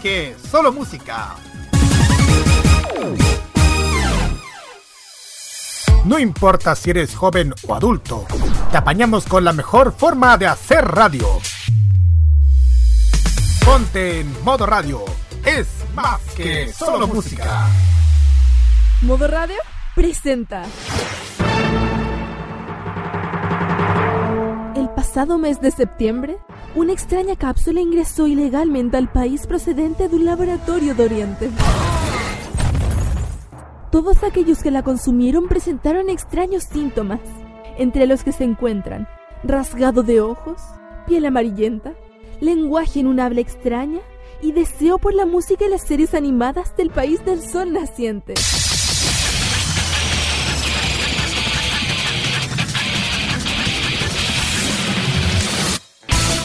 que solo música. No importa si eres joven o adulto, te apañamos con la mejor forma de hacer radio. Ponte en modo radio, es más que solo música. Modo radio presenta. El pasado mes de septiembre, una extraña cápsula ingresó ilegalmente al país procedente de un laboratorio de Oriente. Todos aquellos que la consumieron presentaron extraños síntomas, entre los que se encuentran rasgado de ojos, piel amarillenta, lenguaje en un habla extraña y deseo por la música y las series animadas del país del sol naciente.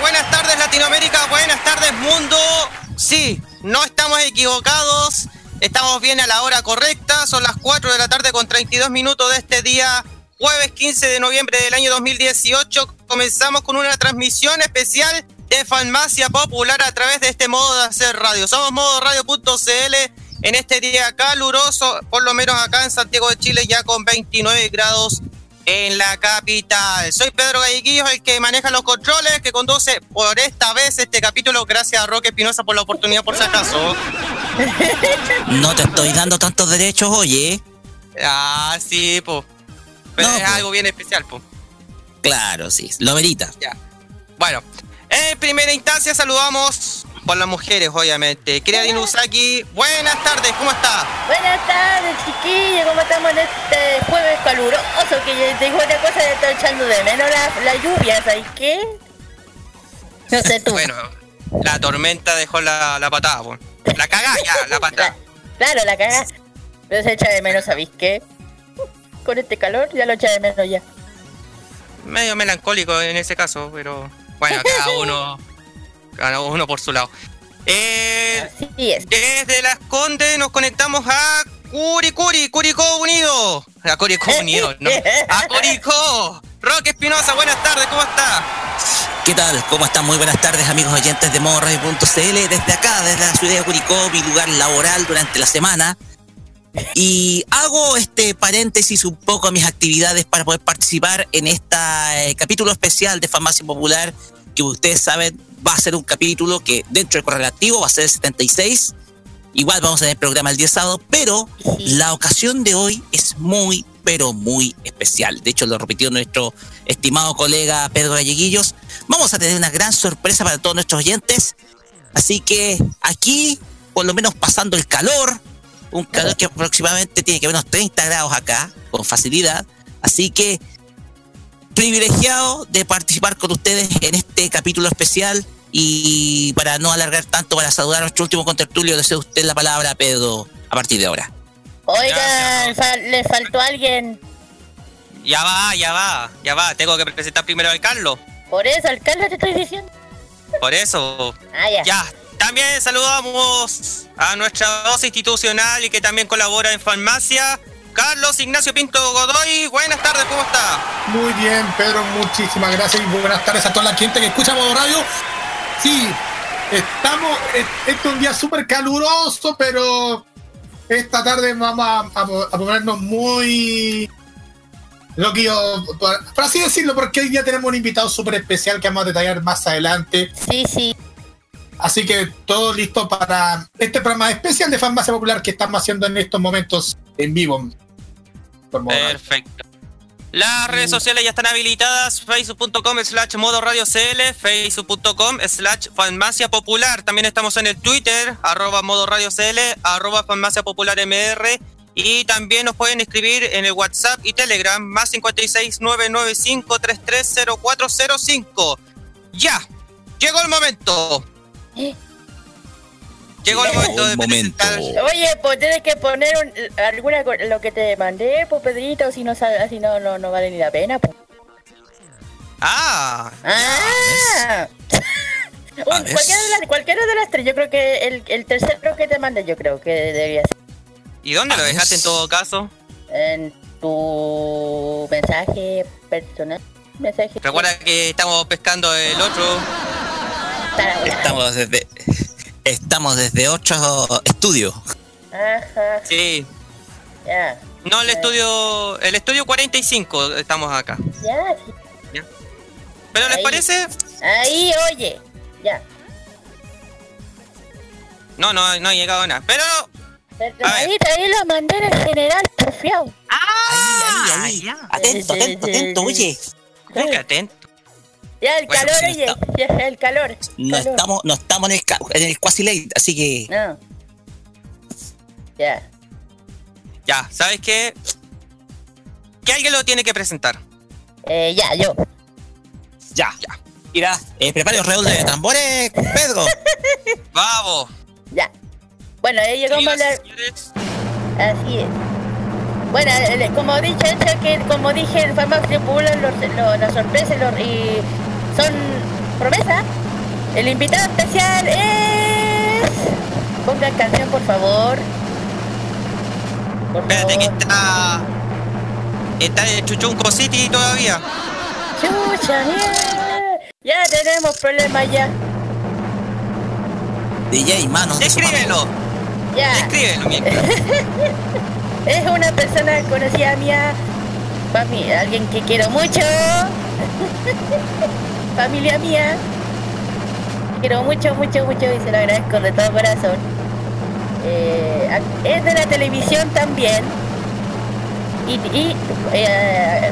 Buenas tardes Latinoamérica, buenas tardes mundo. Sí, no estamos equivocados, estamos bien a la hora correcta, son las 4 de la tarde con 32 minutos de este día, jueves 15 de noviembre del año 2018. Comenzamos con una transmisión especial de Farmacia Popular a través de este modo de hacer radio. Somos modoradio.cl en este día caluroso, por lo menos acá en Santiago de Chile ya con 29 grados en la capital. Soy Pedro Galleguillos, el que maneja los controles, que conduce por esta vez este capítulo. Gracias a Roque Espinosa por la oportunidad, por si acaso. No te estoy dando tantos derechos, oye. Ah, sí, pues. Pero No, es po. algo bien especial, pues. Claro, sí, lo verita. Ya. Bueno, en primera instancia saludamos por las mujeres, obviamente. Querida Dinusaki, buenas tardes, ¿cómo está? Buenas tardes, chiquillos. ¿Cómo estamos en este jueves caluroso? Que digo una cosa, le estoy echando de menos la, la lluvia, ¿sabes qué? No sé tú. Bueno, la tormenta dejó la, la patada. La cagá ya, la patada. Claro, la cagás. Pero se echa de menos, ¿sabéis qué? Con este calor ya lo echa de menos ya. medio melancólico en ese caso, pero bueno, cada uno, cada uno por su lado. Eh, Así es. desde Las Condes nos conectamos a Curicuri, Curicó Unido. A Curicó Unido, ¿no? A Curicó. Roque Espinosa, buenas tardes, ¿cómo está? ¿Qué tal? ¿Cómo están? Muy buenas tardes, amigos oyentes de modoradio.cl. Desde acá, desde la ciudad de Curicó, mi lugar laboral durante la semana. Y hago este paréntesis un poco a mis actividades para poder participar en este capítulo especial de Farmacia Popular, que ustedes saben va a ser un capítulo que dentro del correlativo va a ser el 76. Igual vamos a tener programa el día sábado, pero la ocasión de hoy es muy, pero muy especial. De hecho, lo repitió nuestro estimado colega Pedro Galleguillos. Vamos a tener una gran sorpresa para todos nuestros oyentes. Así que aquí, por lo menos pasando el calor, un calor que aproximadamente tiene que ver unos 30 grados acá, con facilidad. Así que privilegiado de participar con ustedes en este capítulo especial y para no alargar tanto, para saludar a nuestro último contertulio, a usted la palabra, Pedro, a partir de ahora. Oigan, fal- le faltó alguien. Ya va, ya va, ya va. Tengo que presentar primero al Carlos. Por eso, alcalde, te estoy diciendo. Por eso, Ah, ya. Ya, también saludamos a nuestra voz institucional y que también colabora en farmacia, Carlos Ignacio Pinto Godoy. Buenas tardes, ¿cómo está? Muy bien, Pedro, muchísimas gracias y buenas tardes a toda la gente que escucha Modo Radio. Sí, estamos, es- este es un día súper caluroso, pero esta tarde vamos a, a- a ponernos muy loquillos, por, por así decirlo, porque hoy día tenemos un invitado súper especial que vamos a detallar más adelante. Sí, sí. Así que todo listo para este programa especial de Farmacia Popular que estamos haciendo en estos momentos en vivo. Perfecto. Las redes sociales ya están habilitadas, facebook.com slash modo radio CL, facebook.com slash farmacia popular. También estamos en el Twitter, arroba modo radio CL, arroba farmacia popular MR Y también nos pueden escribir en el WhatsApp y Telegram más 56995330405. Ya, llegó el momento. Llegó el momento de momento. Oye, pues tienes que poner un- alguna lo que te mandé, pues Pedrito, si no así no, no, no vale ni la pena. Pues. Ah, Ah. Un- cualquiera, de las, cualquiera de las tres, yo creo que el, el tercero que te mandé, yo creo que debería ser ¿y dónde lo dejaste en todo caso? en tu mensaje personal. Mensaje Recuerda que estamos pescando el otro. Estamos desde, estamos desde otro estudio. Ajá, Sí. ya. No, el estudio. El estudio 45 estamos acá. Ya, sí. ¿Pero les Ahí. parece? Ahí, oye. Ya. No, no, no ha llegado nada. Pero. Ahí, ahí lo mandé en el general porfiado. Ahí, ahí, ahí. ya. Atento, atento, atento, oye. Muy atento. Ya, el Bueno, calor, oye. está- Ya, el calor. No calor. estamos, no estamos en el, en el quasi late, así que No. Ya. Ya, ¿sabes qué? Que alguien lo tiene que presentar. Eh, ya, yo. ya. Mira, eh, prepare los redobles de tambores, Pedro. Vamos. Ya. Bueno, ahí llegamos a la... Así es. Bueno, el- como dije, como dije, el farmacio popular, los, los- las sorpresas los- y son promesa. El invitado especial es... Ponga canción, por favor. Por Espérate que está. Está en Chuchunco City todavía. Chucha, mierda. Ya tenemos problemas ya. DJ, mano. Descríbelo. Ya. Descríbelo, mientras. Es una persona conocida mía, fami- alguien que quiero mucho, familia mía, quiero mucho, mucho, mucho y se lo agradezco de todo corazón. Eh, es de la televisión también y, y, eh,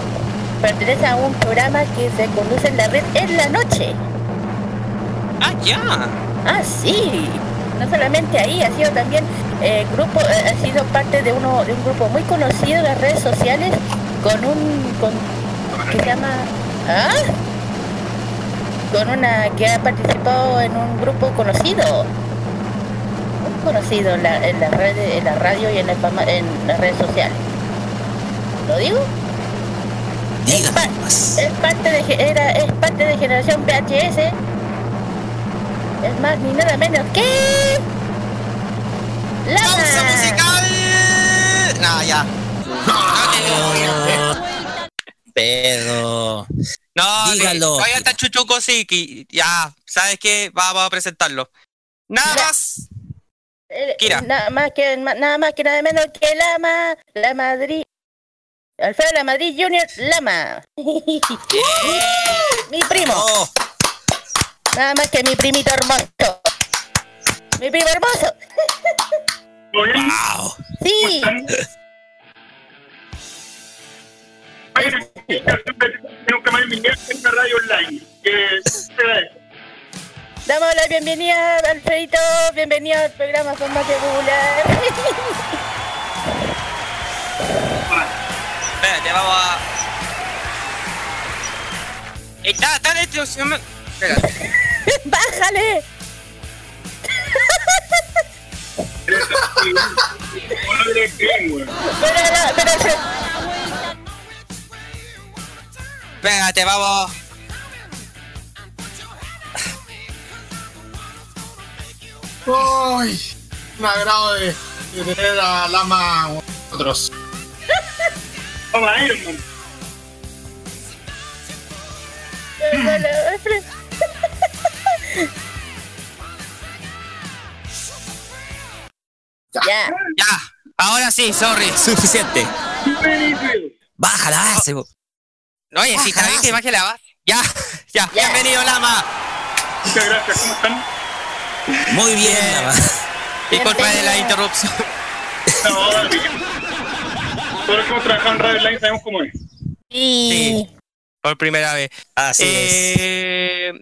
pertenece a un programa que se conduce en la red en la noche. Ah, ya. Ah, sí. No solamente ahí, ha sido también eh, grupo, eh, ha sido parte de uno de un grupo muy conocido en las redes sociales con un con que se llama ¿Ah? Con una que ha participado en un grupo conocido. Muy conocido en la, en la red en la radio y en, el en las redes sociales. Lo digo Dígame pa- es parte de era es parte de generación VHS es más ni nada menos que ¡Pausa Lama musical! No, ya. Pedro. No, Dígalo. que todavía está Chuchunco City. Ya, ¿sabes qué? Vamos a presentarlo. Nada más. Eh, Kira. nada más que nada más que nada menos que Lama la Madrid Alfredo la Madrid Junior Lama mi, mi primo Oh, nada más que mi primito hermoso mi primo hermoso wow. sí Nunca más en mi vida en una radio online. Que damos la bienvenida Alfredito bienvenido al programa Formato Popular Espérate, vamos a. Está, está en este. Espérate. bájale no le creen, güey. pero, pero, Espérate, vamos. Uy, un agrado de, de tener a Lama con nosotros. Vamos a ir, man. ya Ya, ahora sí, sorry. Suficiente. Baja la base. No, oye, si te que baje la base. Ya, ya, bienvenido, Lama. Muchas gracias, ¿cómo están? Muy bien, Bien. Lama. Disculpa de la interrupción. No, dale. Todos los que hemos trabajado en radio online sabemos cómo es. y Por primera vez. Así es. Eh,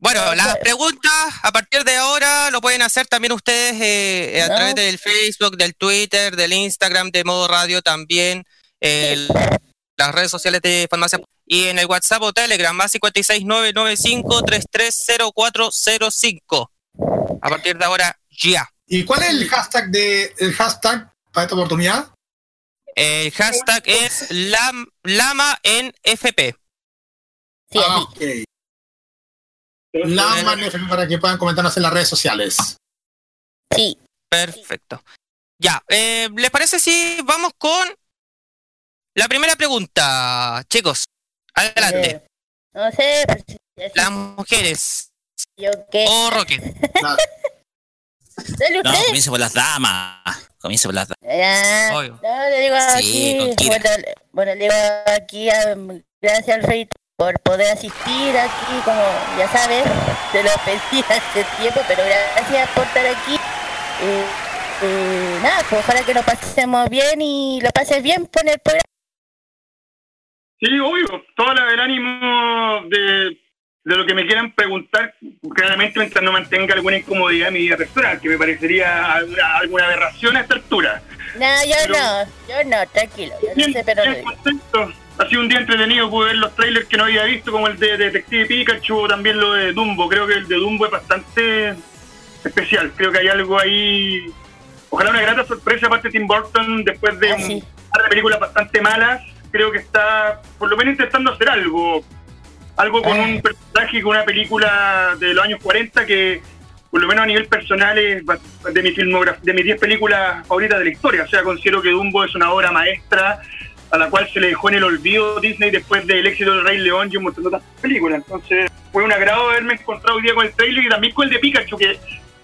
Bueno, las preguntas a partir de ahora lo pueden hacer también ustedes eh, a través del Facebook, del Twitter, del Instagram de Modo Radio también, las redes sociales de Farmacia y en el WhatsApp o Telegram más 56995330405. A partir de ahora, ya. ¿Y cuál es el hashtag de el hashtag para esta oportunidad? El hashtag es Lama en FP. Sí, ah, Lama en FP para que puedan comentarnos en las redes sociales. Sí. Perfecto. Ya, eh, ¿les parece si vamos con la primera pregunta, chicos? Adelante. Eh, no sé. Pues, las mujeres. ¿Yo qué? O Roque. No, comienza por las damas. Comienza por las damas. Obvio. No, le digo aquí. bueno, le digo aquí, gracias al rey por poder asistir aquí, como ya sabes, te lo pedí hace tiempo, pero gracias por estar aquí. Eh, nada, pues ojalá que nos pasemos bien y lo pases bien por el programa. Sí, obvio, todo el ánimo de de lo que me quieran preguntar, claramente mientras no mantenga alguna incomodidad en mi vida personal, que me parecería alguna, alguna aberración a esta altura. No, yo no, yo no, tranquilo, yo no sé, pero Ha sido un día entretenido, pude ver los trailers que no había visto, como el de Detective Pikachu o también lo de Dumbo. Creo que el de Dumbo es bastante especial, creo que hay algo ahí. Ojalá una grata sorpresa aparte de Tim Burton después de ah, un par de películas bastante malas. Creo que está por lo menos intentando hacer algo algo con un personaje, con una película de los años 40 que, por lo menos a nivel personal, es de mi filmografía, de mis 10 películas favoritas de la historia. O sea, considero que Dumbo es una obra maestra a la cual se le dejó en el olvido Disney después del éxito del Rey León y un montón de otras películas. Entonces, fue un agrado haberme encontrado hoy día con el trailer y también con el de Pikachu, que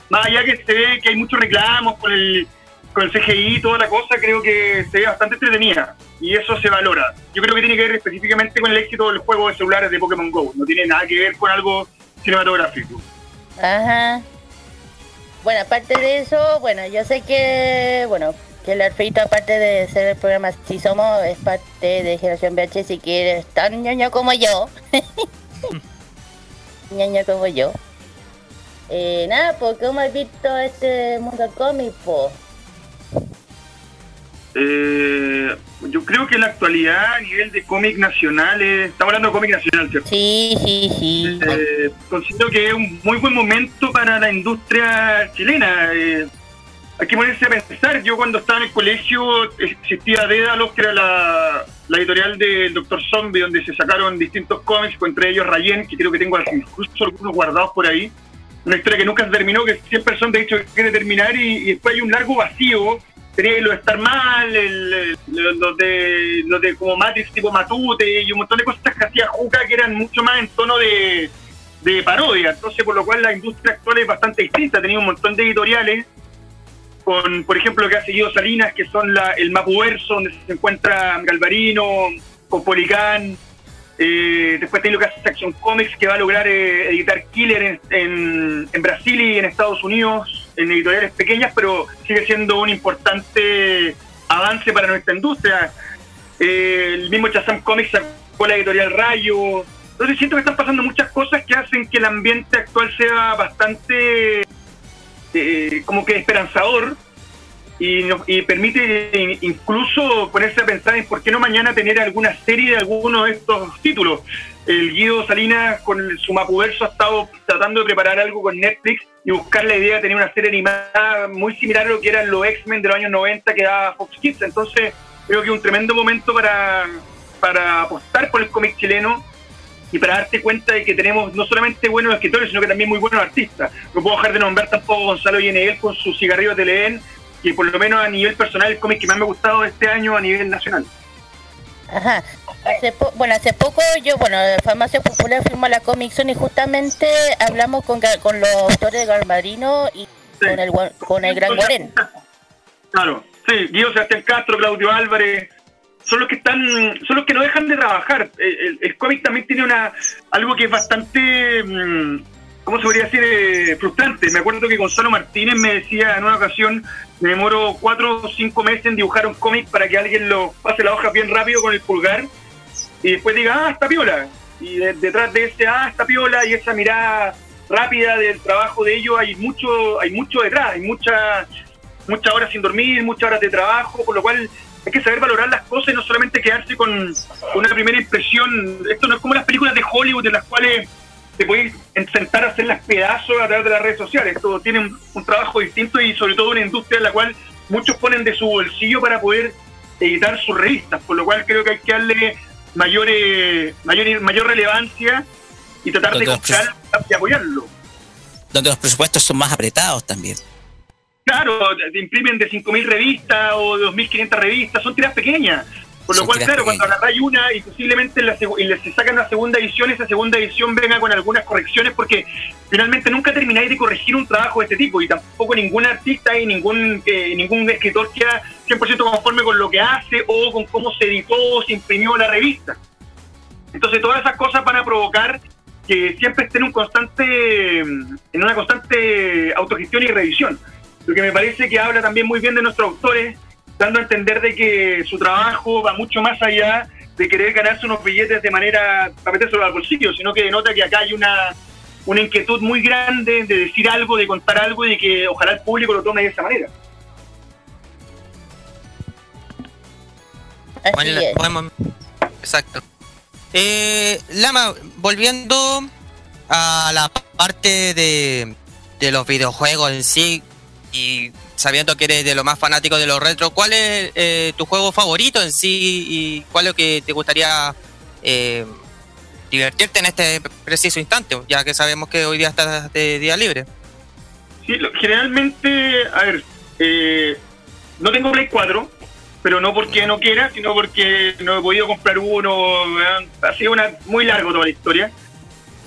más allá que se ve que hay muchos reclamos con el con el CGI y toda la cosa, creo que se ve bastante entretenida y eso se valora. Yo creo que tiene que ver específicamente con el éxito del juego de celulares de Pokémon Go, no tiene nada que ver con algo cinematográfico. Ajá. Bueno, aparte de eso, bueno, yo sé que, bueno, que el Arfeito, aparte de ser el programa Si Somos, es parte de Generación VH, si quieres tan ñoño como yo. ñoño como yo. Eh, nada, ¿cómo has visto este mundo cómic, pues? Eh, yo creo que en la actualidad, a nivel de cómic nacional, estamos hablando de cómic nacional, ¿cierto? Sí, sí, sí. Eh, considero que es un muy buen momento para la industria chilena. Eh, hay que ponerse a pensar, yo cuando estaba en el colegio existía Dédalos, que era la, editorial del Doctor Zombie, donde se sacaron distintos cómics, entre ellos Rayen, que creo que tengo incluso algunos guardados por ahí. Una historia que nunca terminó, que siempre son de hecho que quiere terminar y, y después hay un largo vacío tenía lo de estar mal, el, los de los de como Matrix tipo Matute y un montón de cosas que hacía Juca que eran mucho más en tono de, de parodia. Entonces, por lo cual la industria actual es bastante distinta. Tenía un montón de editoriales con, por ejemplo, lo que ha seguido Salinas, que son la, el Mapuverso, donde se encuentra Galvarino, Copolicán, eh, después tiene lo que hace Action Comics, que va a lograr eh, editar Killer en, en, Brasil y en Estados Unidos, en editoriales pequeñas, pero sigue siendo un importante avance para nuestra industria. Eh, el mismo Chazam Comics sacó la editorial Rayo. Entonces siento que están pasando muchas cosas que hacen que el ambiente actual sea bastante como que esperanzador y, y permite incluso ponerse a pensar en por qué no mañana tener alguna serie de alguno de estos títulos. El Guido Salinas con su Mapuverso ha estado tratando de preparar algo con Netflix y buscar la idea de tener una serie animada muy similar a lo que eran los X-Men de los años 90 que daba Fox Kids. Entonces creo que es un tremendo momento para, para apostar por el cómic chileno y para darte cuenta de que tenemos no solamente buenos escritores, sino que también muy buenos artistas. No puedo dejar de nombrar tampoco Gonzalo Yenegel con sus cigarrillos de Leén, que por lo menos a nivel personal el cómic que más me ha gustado este año a nivel nacional. Ajá. Hace bueno, hace poco yo, bueno, Farmacia Popular firmó la Comic Zone y justamente hablamos con, con los autores de Galmarino y con, el, con el Gran Guarén. Claro, sí, Guido Sebastián Castro, Claudio Álvarez, son los que están, son los que no dejan de trabajar. El, cómic también tiene una algo que es bastante... Mm, ¿cómo se podría decir? Eh, frustrante. Me acuerdo que Gonzalo Martínez me decía en una ocasión, me demoro cuatro o cinco meses en dibujar un cómic para que alguien lo pase la hoja bien rápido con el pulgar y después diga, ah, está piola. Y detrás de ese, ah, está piola y esa mirada rápida del trabajo de ellos hay mucho, hay mucho detrás, hay muchas muchas horas sin dormir, muchas horas de trabajo, por lo cual hay que saber valorar las cosas y no solamente quedarse con una primera impresión. Esto no es como las películas de Hollywood en las cuales te puedes sentar a hacer las pedazos a través de las redes sociales. Esto tiene un, un, trabajo distinto y sobre todo una industria en la cual muchos ponen de su bolsillo para poder editar sus revistas, por lo cual creo que hay que darle mayor, eh, mayor, mayor relevancia y tratar de y apoyarlo. Donde los presupuestos son más apretados también. Claro, te imprimen de 5.000 revistas o de 2.500 revistas, son tiras pequeñas. Por lo cual, claro, cuando agarráis una y posiblemente la y le se sacan una segunda edición, esa segunda edición venga con algunas correcciones, porque finalmente nunca termináis de corregir un trabajo de este tipo y tampoco ningún artista y ningún eh, ningún escritor queda 100% conforme con lo que hace o con cómo se editó o se imprimió la revista. Entonces, todas esas cosas van a provocar que siempre esté en un constante en una constante autogestión y revisión. Lo que me parece que habla también muy bien de nuestros autores dando a entender de que su trabajo va mucho más allá de querer ganarse unos billetes de manera para metérselo al bolsillo, sino que denota que acá hay una, una inquietud muy grande de decir algo, de contar algo y de que ojalá el público lo tome de esa manera. Bueno, exacto. Eh, Lama, volviendo a la parte de, de los videojuegos en sí, y sabiendo que eres de lo más fanático de los retro, ¿cuál es eh, tu juego favorito en sí y cuál es lo que te gustaría eh, divertirte en este preciso instante, ya que sabemos que hoy día estás de día libre? Sí, generalmente, a ver, eh, no tengo Play 4, pero no porque no quiera, sino porque no he podido comprar uno, ha sido una, muy largo toda la historia.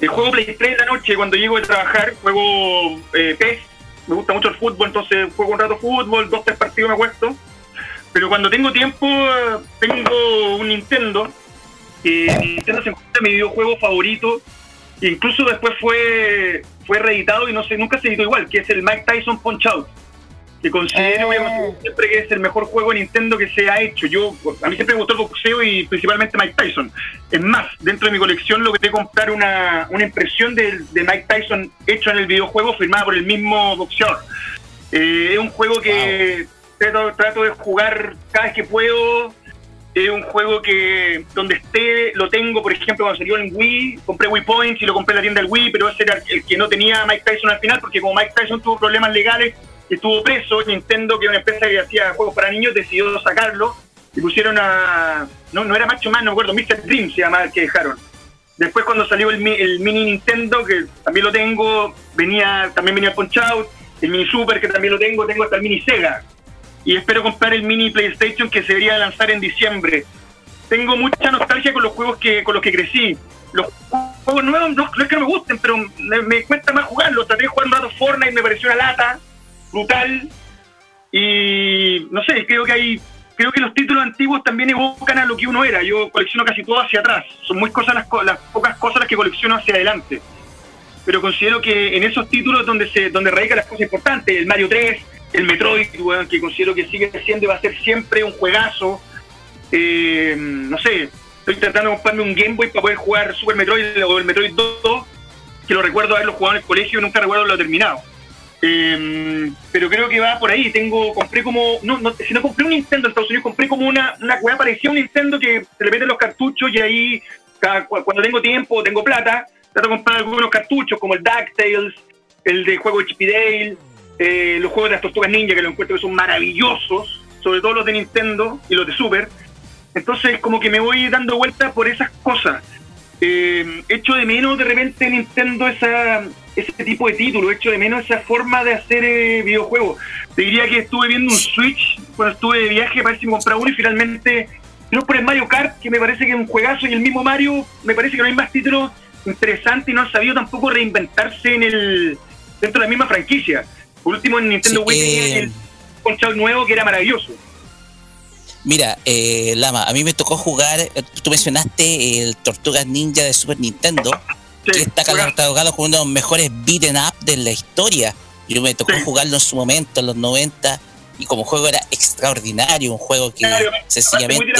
El juego Play 3 de la noche, cuando llego a trabajar, juego PES me gusta mucho el fútbol, entonces juego un rato fútbol, dos, tres partidos me acuesto. Pero cuando tengo tiempo, tengo un Nintendo, que Nintendo se encuentra mi videojuego favorito, incluso después fue, fue reeditado y no sé, nunca se editó igual, que es el Mike Tyson Punch Out que considero ah. siempre que es el mejor juego de Nintendo que se ha hecho. Yo A mí siempre me gustó el boxeo y principalmente Mike Tyson. Es más, dentro de mi colección logré comprar una, una impresión de, de, Mike Tyson hecho en el videojuego firmada por el mismo boxeador. Eh, es un juego que trato, trato de jugar cada vez que puedo. Es un juego que donde esté lo tengo, por ejemplo, cuando salió en Wii, compré Wii Points y lo compré en la tienda del Wii, pero ese era el que no tenía Mike Tyson al final, porque como Mike Tyson tuvo problemas legales, estuvo preso, Nintendo, que es una empresa que hacía juegos para niños, decidió sacarlo y pusieron a... No, no era Macho Man, no me acuerdo, Mr. Dream se llamaba el que dejaron. Después cuando salió el, el, mini Nintendo, que también lo tengo, venía también venía Punch Out, el mini Super, que también lo tengo, tengo hasta el mini Sega. Y espero comprar el mini PlayStation que se debería lanzar en diciembre. Tengo mucha nostalgia con los juegos que con los que crecí. Los juegos nuevos no, es que no me gusten, pero me, cuesta más jugarlos. Traté de jugar un rato Fortnite, me pareció una lata brutal y no sé, creo que hay creo que los títulos antiguos también evocan a lo que uno era. Yo colecciono casi todo hacia atrás. Son muy cosas las, las pocas cosas las que colecciono hacia adelante. Pero considero que en esos títulos donde se donde radican las cosas importantes, el Mario 3, el Metroid, que considero que sigue siendo y va a ser siempre un juegazo. Eh, no sé, estoy tratando de comprarme un Game Boy para poder jugar Super Metroid o el Metroid 2, que lo recuerdo haberlo jugado en el colegio y nunca recuerdo haberlo terminado. Eh, pero creo que va por ahí. Tengo, compré como, no, no, si no compré un Nintendo en Estados Unidos, compré como una, una weá parecía un Nintendo que se le meten los cartuchos y ahí, cuando tengo tiempo, tengo plata, trato de comprar algunos cartuchos como el DuckTales, el de juego de Dale, eh, los juegos de las tortugas ninja que lo encuentro que son maravillosos, sobre todo los de Nintendo y los de Super. Entonces, como que me voy dando vueltas por esas cosas. Eh, echo de menos de repente Nintendo esa ese tipo de título, hecho de menos esa forma de hacer eh, videojuegos. Te diría que estuve viendo un Switch cuando estuve de viaje para ver si me compraba uno y finalmente no por el Mario Kart, que me parece que es un juegazo, y el mismo Mario, me parece que no hay más títulos interesantes y no han sabido tampoco reinventarse en el dentro de la misma franquicia. Por último, en Nintendo Wii eh, el Conchal nuevo que era maravilloso. Mira, eh, Lama, a mí me tocó jugar, tú mencionaste el Tortugas Ninja de Super Nintendo que está catalogado como uno de los mejores beaten up de la historia. Yo me tocó jugarlo en su momento, en los 90, y como juego era extraordinario, un juego que sencillamente...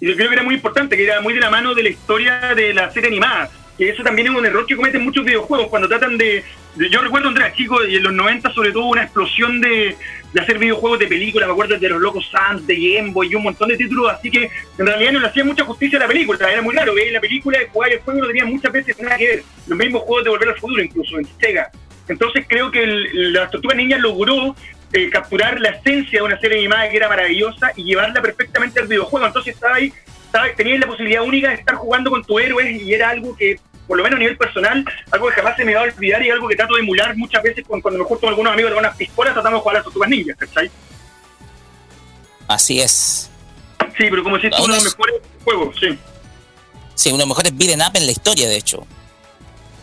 y yo creo que era muy importante, que era muy de la mano de la historia de la serie animada. Que eso también es un error que cometen muchos videojuegos cuando tratan de, de- yo recuerdo era chico y en los 90 sobre todo una explosión de, de hacer videojuegos de película, me acuerdo de los locos Sans, de Game Boy y un montón de títulos, así que en realidad no le hacía mucha justicia a la película, era muy raro, veía la película y jugar el juego no tenía muchas veces nada que ver, los mismos juegos de Volver al Futuro incluso en Sega. Entonces creo que el, las Tortugas Ninjas logró eh, capturar la esencia de una serie animada que era maravillosa y llevarla perfectamente al videojuego. Entonces estaba ahí, tenías la posibilidad única de estar jugando con tu héroe y era algo que, por lo menos a nivel personal, algo que jamás se me va a olvidar y algo que trato de emular muchas veces cuando, me junto con algunos amigos con unas pistolas tratamos de jugar a las Tortugas Ninjas, ¿cachai? Así es. Sí, pero como si es uno de los mejores juegos, sí. Sí, uno de los mejores beat'em up en la historia, de hecho.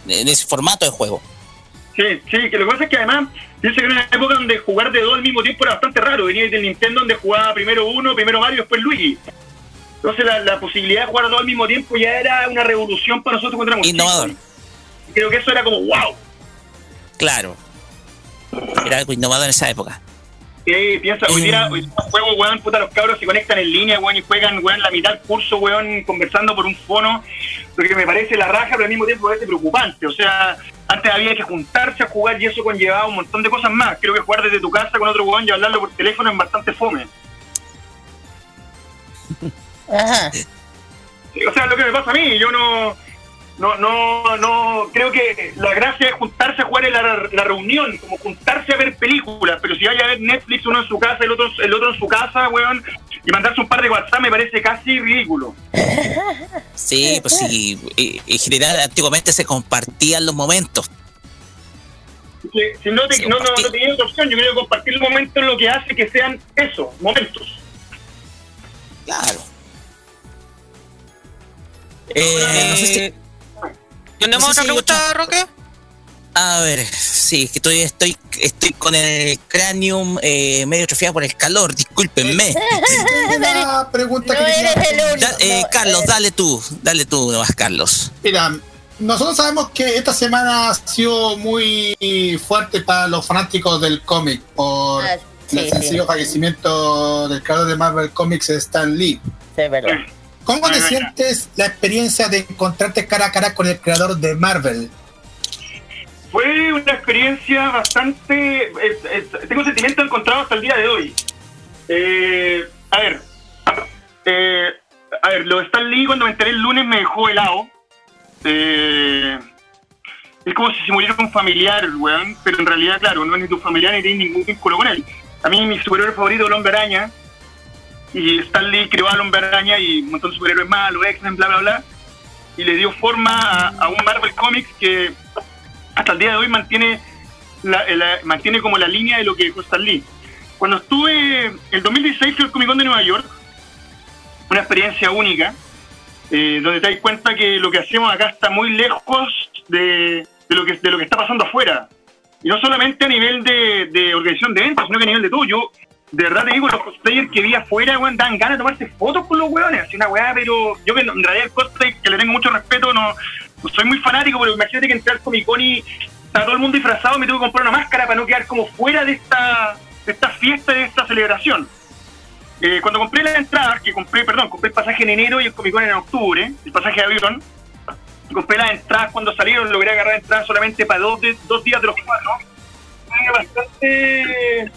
De, de ese formato de juego. Sí, sí, que lo que pasa es que además, pienso que era una época donde jugar de dos al mismo tiempo era bastante raro. Venía del Nintendo donde jugaba primero uno, primero Mario, después Luigi. Entonces la, la posibilidad de jugar a dos al mismo tiempo ya era una revolución para nosotros cuando éramos Innovador. chicos. Y Creo que eso era como wow. Claro. Era algo innovador en esa época. Sí, piensa, hoy día, hoy día juego, weón, puta, los cabros se conectan en línea, weón, y juegan, weón, la mitad del curso, weón, conversando por un fono, lo que me parece la raja, pero al mismo tiempo me parece preocupante. O sea, antes había que juntarse a jugar y eso conllevaba un montón de cosas más. Creo que jugar desde tu casa con otro weón y hablarlo por teléfono es bastante fome. Ajá. O sea, lo que me pasa a mí, yo no... No, no, no, creo que la gracia es juntarse a jugar en la, la reunión, como juntarse a ver películas, pero si vaya a ver Netflix uno en su casa, el otro, el otro en su casa, weón, y mandarse un par de WhatsApp me parece casi ridículo. Sí, pues sí. y- En general, antiguamente se compartían los momentos. Si, si no, te, no, no, no tenía otra opción, yo creo que compartir el momento es lo que hace que sean eso, momentos. Claro. Eh, no sé si- ¿Tenemos No sé otra si pregunta, Roque? A ver, sí, es que estoy, estoy, estoy con el cranium eh, medio atrofiado por el calor, discúlpenme. Una pregunta No que eres el. Da- eh, no, Carlos, eh, dale tú, dale tú nomás, Carlos. Mira, nosotros sabemos que esta semana ha sido muy fuerte para los fanáticos del cómic por ah, sí, el sí, sencillo fallecimiento del creador de Marvel Comics, Stan Lee. sí, es verdad. ¿Cómo te sientes la experiencia de encontrarte cara a cara con el creador de Marvel? Fue una experiencia bastante... eh, eh, tengo sentimientos encontrados hasta el día de hoy. Eh, a ver, eh, a ver, lo de Stan Lee cuando me enteré el lunes me dejó helado. Eh, es como si se muriera un familiar, weón, pero en realidad, claro, no es ni tu familiar ni tienes ningún vínculo con él. A mí mi superhéroe favorito el Hombre Araña, y Stan Lee creó al Hombre y un montón de superhéroes más, los X-Men, bla, bla, bla, y le dio forma a, a un Marvel Comics que hasta el día de hoy mantiene la, la- mantiene como la línea de lo que dejó Stan Lee. Cuando estuve, el 2016 fui al Comic Con de Nueva York, una experiencia única, eh, donde te das cuenta que lo que hacemos acá está muy lejos de, de lo, que, de lo que está pasando afuera. Y no solamente a nivel de, de organización de eventos, sino que a nivel de todo. Yo, de verdad te digo, los cosplayers que vi afuera, weón, dan ganas de tomarse fotos con los weones. Así una weá, pero yo que en realidad el cosplay, que le tengo mucho respeto, no, soy muy fanático, pero imagínate que Comic Con y estaba todo el mundo disfrazado, me tuve que comprar una máscara para no quedar como fuera de esta, de esta fiesta, de esta celebración. Eh, cuando compré las entradas, que compré, perdón, compré el pasaje en enero y el Comic Con en octubre, el pasaje de avión, compré las entradas cuando salieron, logré agarrar entradas solamente para dos, dos días de los cuatro. Bastante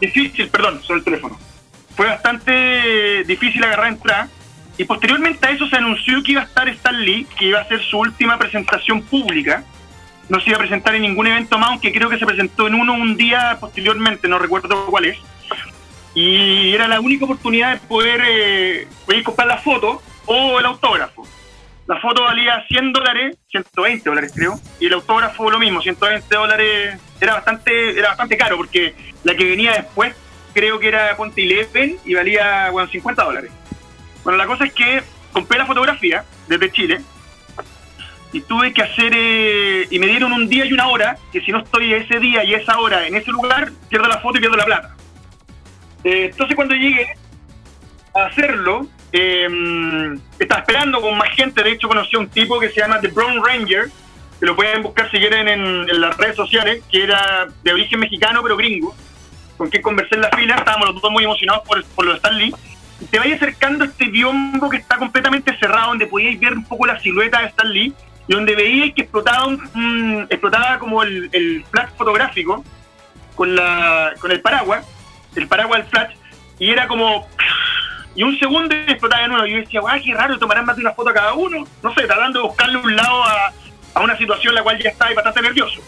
difícil, perdón, sobre el teléfono. Fue bastante difícil agarrar entradas. Y posteriormente a eso se anunció que iba a estar Stan Lee, que iba a hacer su última presentación pública. No se iba a presentar en ningún evento más, aunque creo que se presentó en uno un día posteriormente, no recuerdo cuál es. Y era la única oportunidad de poder, eh, comprar la foto o el autógrafo. La foto valía 100 dólares, 120 dólares creo, y el autógrafo lo mismo, 120 dólares. Era bastante era bastante caro porque la que venía después creo que era Ponte Eleven y valía bueno, 50 dólares. Bueno, la cosa es que compré la fotografía desde Chile y tuve que hacer, eh, y me dieron un día y una hora, que si no estoy ese día y esa hora en ese lugar, pierdo la foto y pierdo la plata. Eh, entonces cuando llegué a hacerlo, eh, estaba esperando con más gente, de hecho conocí a un tipo que se llama The Brown Ranger, que lo pueden buscar si quieren en, las redes sociales, que era de origen mexicano pero gringo, con quien conversé en la fila, estábamos los dos muy emocionados por, por lo de Stan Lee, y te vais acercando a este biombo que está completamente cerrado, donde podíais ver un poco la silueta de Stan Lee, y donde veía que explotaba, un, explotaba como el, el, flash fotográfico con, la, con el paraguas, el paraguas del flash, y era como... Y un segundo explotaba de nuevo. Yo decía, guau, qué raro, tomarán más de una foto a cada uno. No sé, tratando de buscarle un lado a, a una situación en la cual ya estaba bastante nervioso.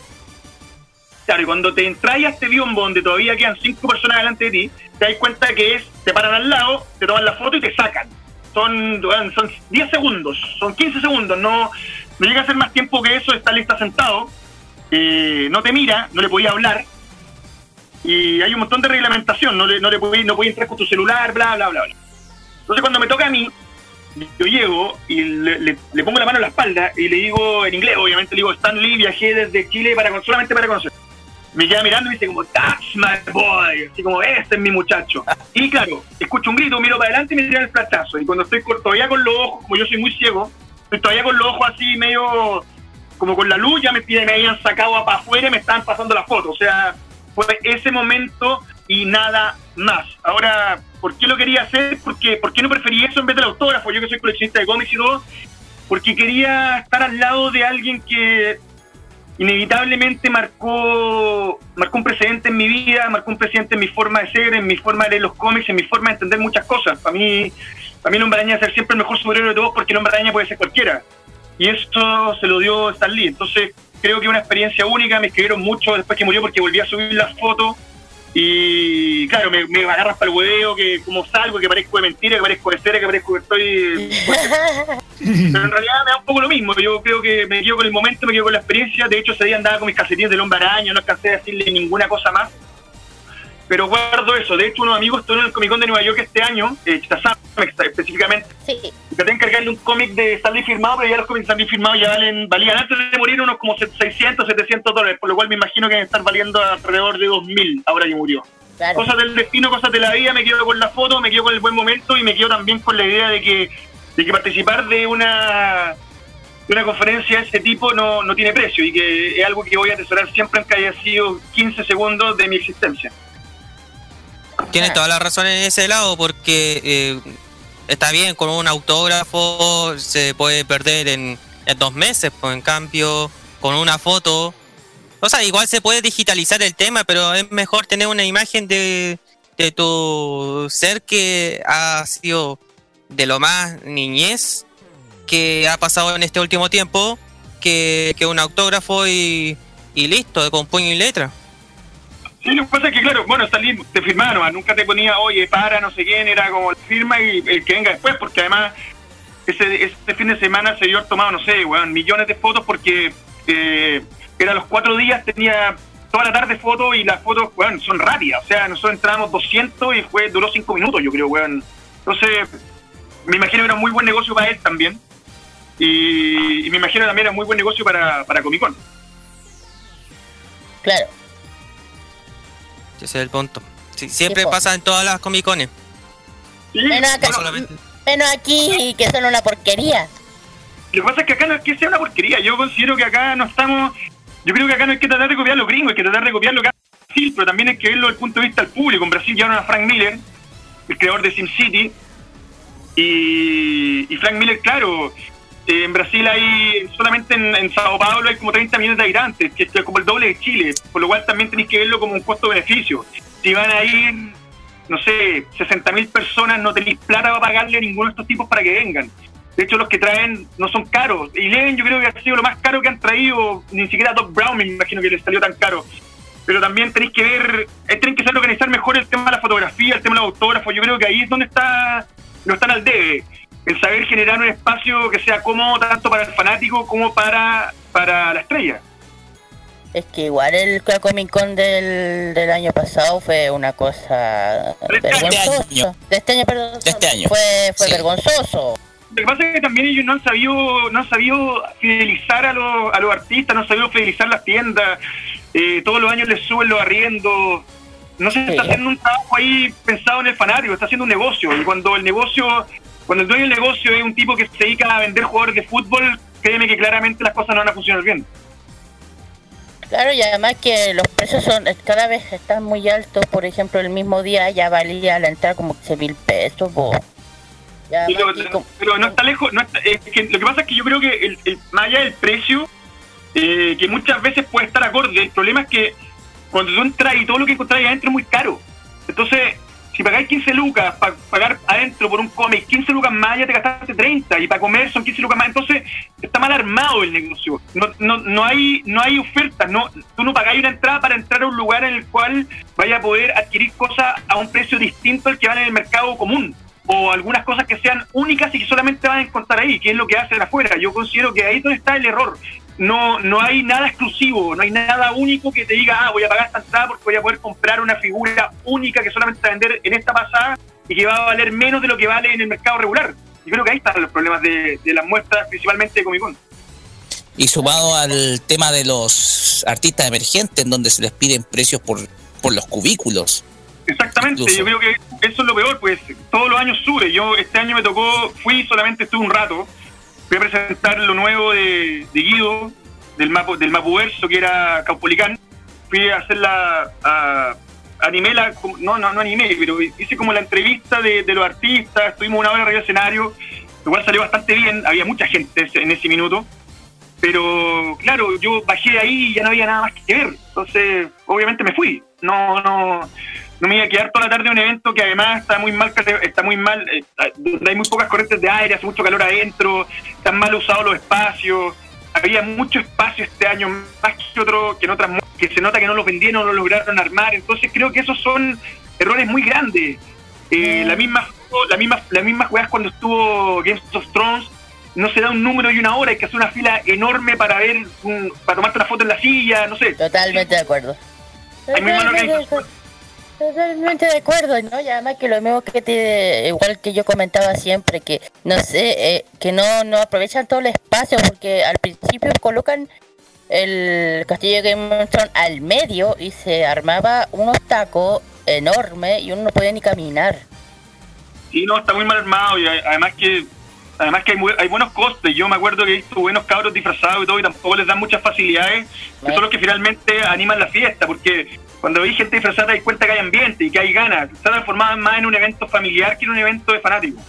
Claro, y cuando te entras a este biombo donde todavía quedan cinco personas delante de ti, te das cuenta que es, te paran al lado, te toman la foto y te sacan. Son, son 10 segundos, son 15 segundos, no, no llega a ser más tiempo que eso, está lista sentado, eh, no te mira, no le podía hablar, y hay un montón de reglamentación, no le, no le podía, no entrar con tu celular, bla, bla, bla, bla. Entonces cuando me toca a mí, yo llego y le, pongo la mano en la espalda y le digo en inglés, obviamente le digo, Stan Lee, viajé desde Chile para solamente para conocer me queda mirando y dice como, that's my boy, así como, este es mi muchacho. Y claro, escucho un grito, miro para adelante y me tiran el platazo. Y cuando estoy todavía con los ojos, como yo soy muy ciego, estoy todavía con los ojos así medio, como con la luz, ya me, me habían sacado para afuera y me estaban pasando la foto. O sea, fue ese momento y nada más. Ahora, ¿por qué lo quería hacer? Porque, ¿Por qué no preferí eso en vez del autógrafo? Yo que soy coleccionista de cómics y todo, porque quería estar al lado de alguien que inevitablemente marcó, marcó un precedente en mi vida, marcó un precedente en mi forma de ser, en mi forma de leer los cómics, en mi forma de entender muchas cosas. Para mí, para mí el Hombre Araña es ser siempre el mejor superhéroe de todos porque el Hombre Araña puede ser cualquiera. Y esto se lo dio Stan Lee. Entonces creo que una experiencia única, me escribieron mucho después que murió porque volví a subir las fotos y claro, me, me agarras para el hueveo, que como salgo, que parezco de mentira, que parezco de cera, que parezco que estoy... Pero en realidad me da un poco lo mismo, yo creo que me quedo con el momento, me quedo con la experiencia, de hecho ese día andaba con mis calcetines del hombre araña, no alcancé a decirle ninguna cosa más, pero guardo eso. De hecho, unos amigos estuvieron en el Comic Con de Nueva York este año, eh, específicamente. Sí. Traté de encargarle un cómic de Stanley firmado, pero ya los cómics Stanley firmados ya valen, valían antes de morir unos como 600, 700 dólares, por lo cual me imagino que deben estar valiendo alrededor de 2000 ahora que murió. Cosas del destino, cosas de la vida, me quedo con la foto, me quedo con el buen momento y me quedo también con la idea de que, de que participar de una de una conferencia de ese tipo no, no tiene precio y que es algo que voy a atesorar siempre aunque haya sido 15 segundos de mi existencia. Tienes toda la razón en ese lado, porque eh, está bien, con un autógrafo se puede perder en, dos meses, pues en cambio, con una foto. O sea, igual se puede digitalizar el tema, pero es mejor tener una imagen de, de tu ser que ha sido de lo más niñez que ha pasado en este último tiempo que, que un autógrafo y, y listo, con puño y letra. Sí, lo que pasa es que, claro, bueno, salí, te firmaba nunca te ponía, oye, para, no sé quién, era como firma y el que venga después, porque además ese, ese fin de semana se dio tomado, no sé, weón, millones de fotos porque eh, era los cuatro días, tenía toda la tarde fotos y las fotos, weón, son rápidas, o sea, nosotros entramos 200 y fue duró cinco minutos, yo creo, weón. Entonces, me imagino que era un muy buen negocio para él también. Y, me imagino también era muy buen negocio para, para Comic Con. Claro. Ese es el punto. siempre pasa en todas las comicones. menos, aquí que son una porquería. Lo que pasa es que acá no es que sea una porquería. Yo considero que acá no estamos. Yo creo que acá no hay que tratar de copiar lo gringo, hay que tratar de copiar lo que hace Brasil, pero también hay que verlo desde el punto de vista del público. En Brasil llevaron a Frank Miller, el creador de SimCity. Y, y Frank Miller, claro, eh, en Brasil hay, solamente en, Sao Paulo hay como 30 millones de habitantes, que es como el doble de Chile, por lo cual también tenéis que verlo como un costo-beneficio. Si van a ir, no sé, 60 mil personas, no tenéis plata para pagarle a ninguno de estos tipos para que vengan. De hecho, los que traen no son caros. Y Leven yo creo que ha sido lo más caro que han traído, ni siquiera Doc Brown me imagino que les salió tan caro. Pero también tenéis que ver, eh, tienen que organizar mejor el tema de la fotografía, el tema de los autógrafos. Yo creo que ahí es donde está, no están al debe el saber generar un espacio que sea cómodo tanto para el fanático como para, para la estrella. Es que igual el Comic Con del, del año pasado fue una cosa este vergonzosa. De este año, perdón. De este año. Fue, fue vergonzoso. Lo que pasa es que también ellos no han sabido, no han sabido fidelizar a los, a los artistas, no han sabido fidelizar las tiendas. Eh, todos los años les suben los arriendos. No se está haciendo un trabajo ahí pensado en el fanático, está haciendo un negocio. Y cuando el negocio cuando el dueño del negocio es un tipo que se dedica a vender jugadores de fútbol, créeme que claramente las cosas no van a funcionar bien. Claro, y además que los precios son cada vez están muy altos. Por ejemplo, el mismo día ya valía la entrada como 15 mil pesos. pero, no está lejos. No está, que lo que pasa es que yo creo que el, el más allá del precio, eh, que muchas veces puede estar acorde, el problema es que cuando tú entras y todo lo que encontrás adentro es muy caro. Entonces, si pagáis 15 lucas para pagar adentro por un cómic, 15 lucas más ya te gastaste 30 y para comer son 15 lucas más, entonces está mal armado el negocio. No, no, no hay no hay ofertas, no, tú no pagáis una entrada para entrar a un lugar en el cual vaya a poder adquirir cosas a un precio distinto al que vale en el mercado común o algunas cosas que sean únicas y que solamente van a encontrar ahí, que es lo que hacen afuera. Yo considero que ahí es donde está el error no, no hay nada exclusivo, no hay nada único que te diga, ah, voy a pagar esta entrada porque voy a poder comprar una figura única que solamente va a vender en esta pasada y que va a valer menos de lo que vale en el mercado regular. Yo creo que ahí están los problemas de, las muestras, principalmente de Comic Con. Y sumado al tema de los artistas emergentes, en donde se les piden precios por, por los cubículos. Exactamente, yo creo que eso es lo peor, pues todos los años sube. Yo este año me tocó, fui solamente estuve un rato, Voy a presentar lo nuevo de, Guido, del, mapo, del Mapuverso, que era Caupolicán. Fui a hacer la. animé la. No, no, no animé, pero hice como la entrevista de, los artistas. Estuvimos una hora arriba del escenario. Igual salió bastante bien. Había mucha gente en ese minuto. Pero claro, yo bajé ahí y ya no había nada más que ver. Entonces, obviamente me fui. No, no no me iba a quedar toda la tarde en un evento que además está muy mal, está muy mal, eh, donde hay muy pocas corrientes de aire, hace mucho calor adentro, están mal usados los espacios. Había mucho espacio este año, más que otro que en otras que se nota que no los vendieron, no lo lograron armar. Entonces creo que esos son errores muy grandes. Eh, la misma, la misma, las mismas jugadas cuando estuvo Games of Thrones, no se da un número y una hora, hay que hacer una fila enorme para ver, para tomarte una foto en la silla, no sé. Totalmente de acuerdo. Hay muy Totalmente de acuerdo, ¿no? Y además que lo mismo que te, igual que yo comentaba siempre, que no sé, eh, que no, no aprovechan todo el espacio, porque al principio colocan el castillo de Game of Thrones al medio y se armaba un obstáculo enorme y uno no podía ni caminar. Sí, no, está muy mal armado y además que además que hay, hay buenos costes. Yo me acuerdo que he visto buenos cabros disfrazados y todo y tampoco les dan muchas facilidades, que son los que finalmente animan la fiesta, porque cuando veis gente disfrazada, hay cuenta que hay ambiente y que hay ganas. Se ha transformado más en un evento familiar que en un evento de fanáticos.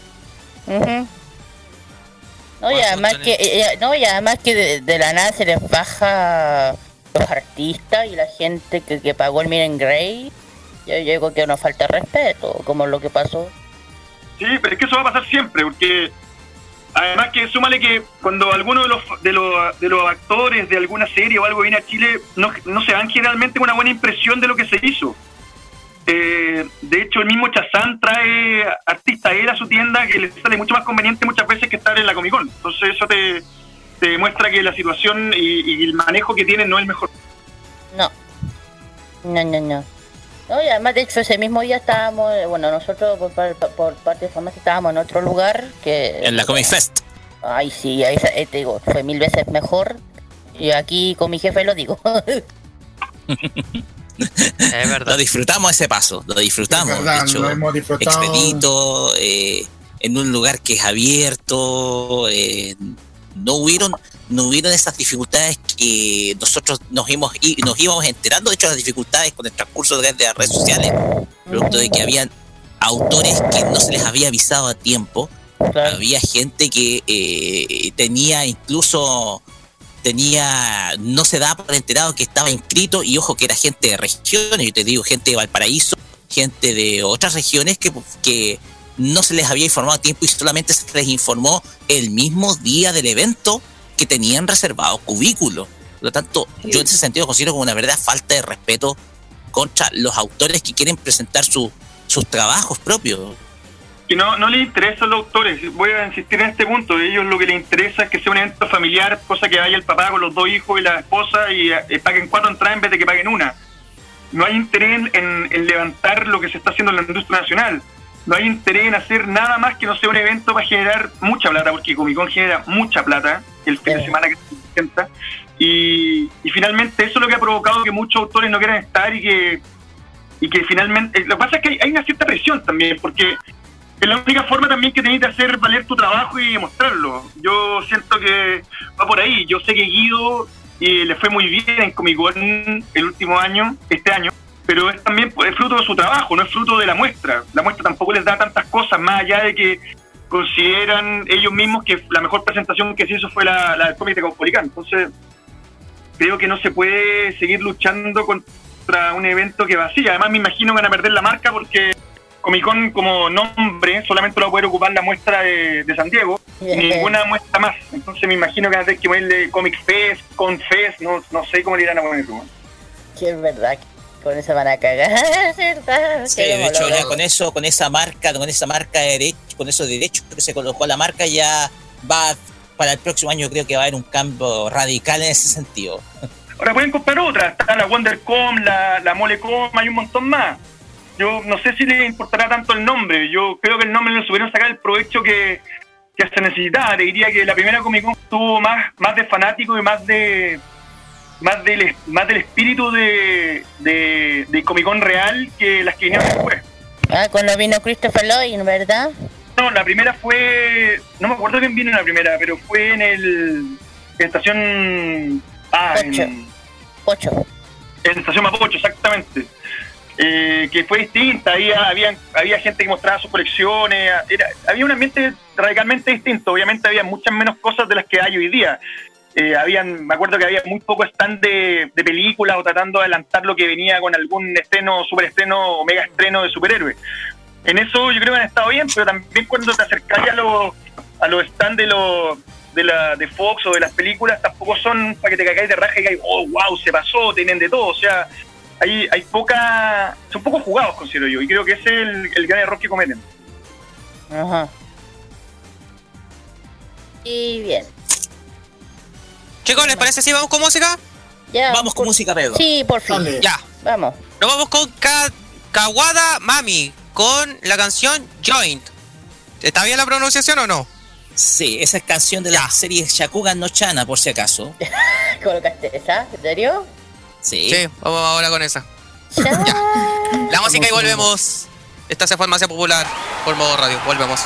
No, y además que, eh, eh, no, y además que de, la nada se les baja los artistas y la gente que, que pagó el Miren Grey. Yo digo que nos falta respeto, como lo que pasó. Sí, pero es que eso va a pasar siempre, porque Además que súmale que cuando alguno de los, de los, de los actores de alguna serie o algo viene a Chile, no, no se dan generalmente una buena impresión de lo que se hizo. Eh, de hecho, el mismo Chazán trae artistas él a su tienda que le sale mucho más conveniente muchas veces que estar en la Comic Con. Entonces eso te, te demuestra que la situación y, el manejo que tienen no es el mejor. No. No, no, no. No, y además, de hecho, ese mismo día estábamos, eh, bueno, nosotros por, por, parte de farmacia estábamos en otro lugar que... En la Comic Fest. Ay, sí, ahí eh, te digo, fue mil veces mejor. Y aquí con mi jefe lo digo. es verdad. Lo disfrutamos ese paso, lo disfrutamos. lo hemos disfrutado. Expedito, eh, en un lugar que es abierto, no hubieron no hubieron esas dificultades que nosotros nos, íbamos, nos íbamos enterando, de hecho las dificultades con el transcurso de las redes sociales, producto de que habían autores que no se les había avisado a tiempo, había gente que eh, tenía incluso tenía no se daba por enterado que estaba inscrito y ojo que era gente de regiones, yo te digo gente de Valparaíso, gente de otras regiones que, que no se les había informado a tiempo y solamente se les informó el mismo día del evento que tenían reservado cubículos. Por lo tanto, yo en ese sentido considero como una verdad falta de respeto contra los autores que quieren presentar sus trabajos propios. Que no, no les interesa a los autores, voy a insistir en este punto, a ellos lo que les interesa es que sea un evento familiar, cosa que vaya el papá con los dos hijos y la esposa y eh, paguen cuatro entradas en vez de que paguen una. No hay interés en, en levantar lo que se está haciendo en la industria nacional no hay interés en hacer nada más que no sea un evento para generar mucha plata, porque Comic Con genera mucha plata el fin de semana que se presenta. Y, finalmente eso es lo que ha provocado que muchos autores no quieran estar y que, y que finalmente... Lo que pasa es que hay, una cierta presión también, porque es la única forma también que tenéis de hacer valer tu trabajo y demostrarlo. Yo siento que va por ahí. Yo sé que Guido y le fue muy bien en Comic Con el último año, este año pero es también es fruto de su trabajo, no es fruto de la muestra. La muestra tampoco les da tantas cosas, más allá de que consideran ellos mismos que la mejor presentación que se hizo fue la, la del cómic de Caupolicán. Entonces, creo que no se puede seguir luchando contra un evento que vacía. Además, me imagino que van a perder la marca porque Comic Con como nombre solamente lo va a poder ocupar la muestra de, de San Diego, ninguna muestra más. Entonces me imagino que van a tener que ponerle Comic Fest, Con Fest, no, no sé cómo le irán a poner. Que es verdad, con eso van a cagar, verdad. Sí, de hecho ya con eso, con esa marca, con esa marca de derecho, con esos derechos que se colocó a la marca ya va para el próximo año creo que va a haber un cambio radical en ese sentido. Ahora pueden comprar otras, está la WonderCom, la, la MoleCom, hay un montón más. Yo no sé si les importará tanto el nombre, yo creo que el nombre no supieron sacar el provecho que, que se necesitaba. Te diría que la primera Comic Con tuvo más, más de fanático y más de más del, más del espíritu de, de, de Comic Con real que las que vinieron después. Ah, cuando vino Christopher Lloyd, ¿verdad? No, la primera fue. No me acuerdo quién vino en la primera, pero fue en el. En estación. Ah, Ocho. en, Ocho. en estación Mapocho, exactamente. Eh, que fue distinta, había, había, había gente que mostraba sus colecciones, era, había un ambiente radicalmente distinto, obviamente había muchas menos cosas de las que hay hoy día. Eh, habían, me acuerdo que había muy poco stand de, de películas o tratando de adelantar lo que venía con algún estreno, super estreno o mega estreno de superhéroes. En eso yo creo que han estado bien, pero también cuando te acercáis a los, a los stands de los de, la, de Fox o de las películas tampoco son para que te caigáis de raja y digáis, oh, wow, se pasó, tienen de todo. O sea, hay, hay poca. Son poco jugados, considero yo, y creo que ese es el, el gran error que cometen. Ajá. Y bien. Chicos, ¿les parece si vamos con música? Ya. Vamos con música, Pedro. Sí, por fin. Dale. Ya. Vamos. Nos vamos con Ka- Kawada Mami con la canción Joint. ¿Está bien la pronunciación o no? Sí, esa es canción de la serie Shakugan no Chana, por si acaso. ¿Colocaste esa? ¿En serio? Sí. Sí, vamos ahora con esa. Ya. La música y volvemos. Esta se Farmacia Popular por modo radio. Volvemos.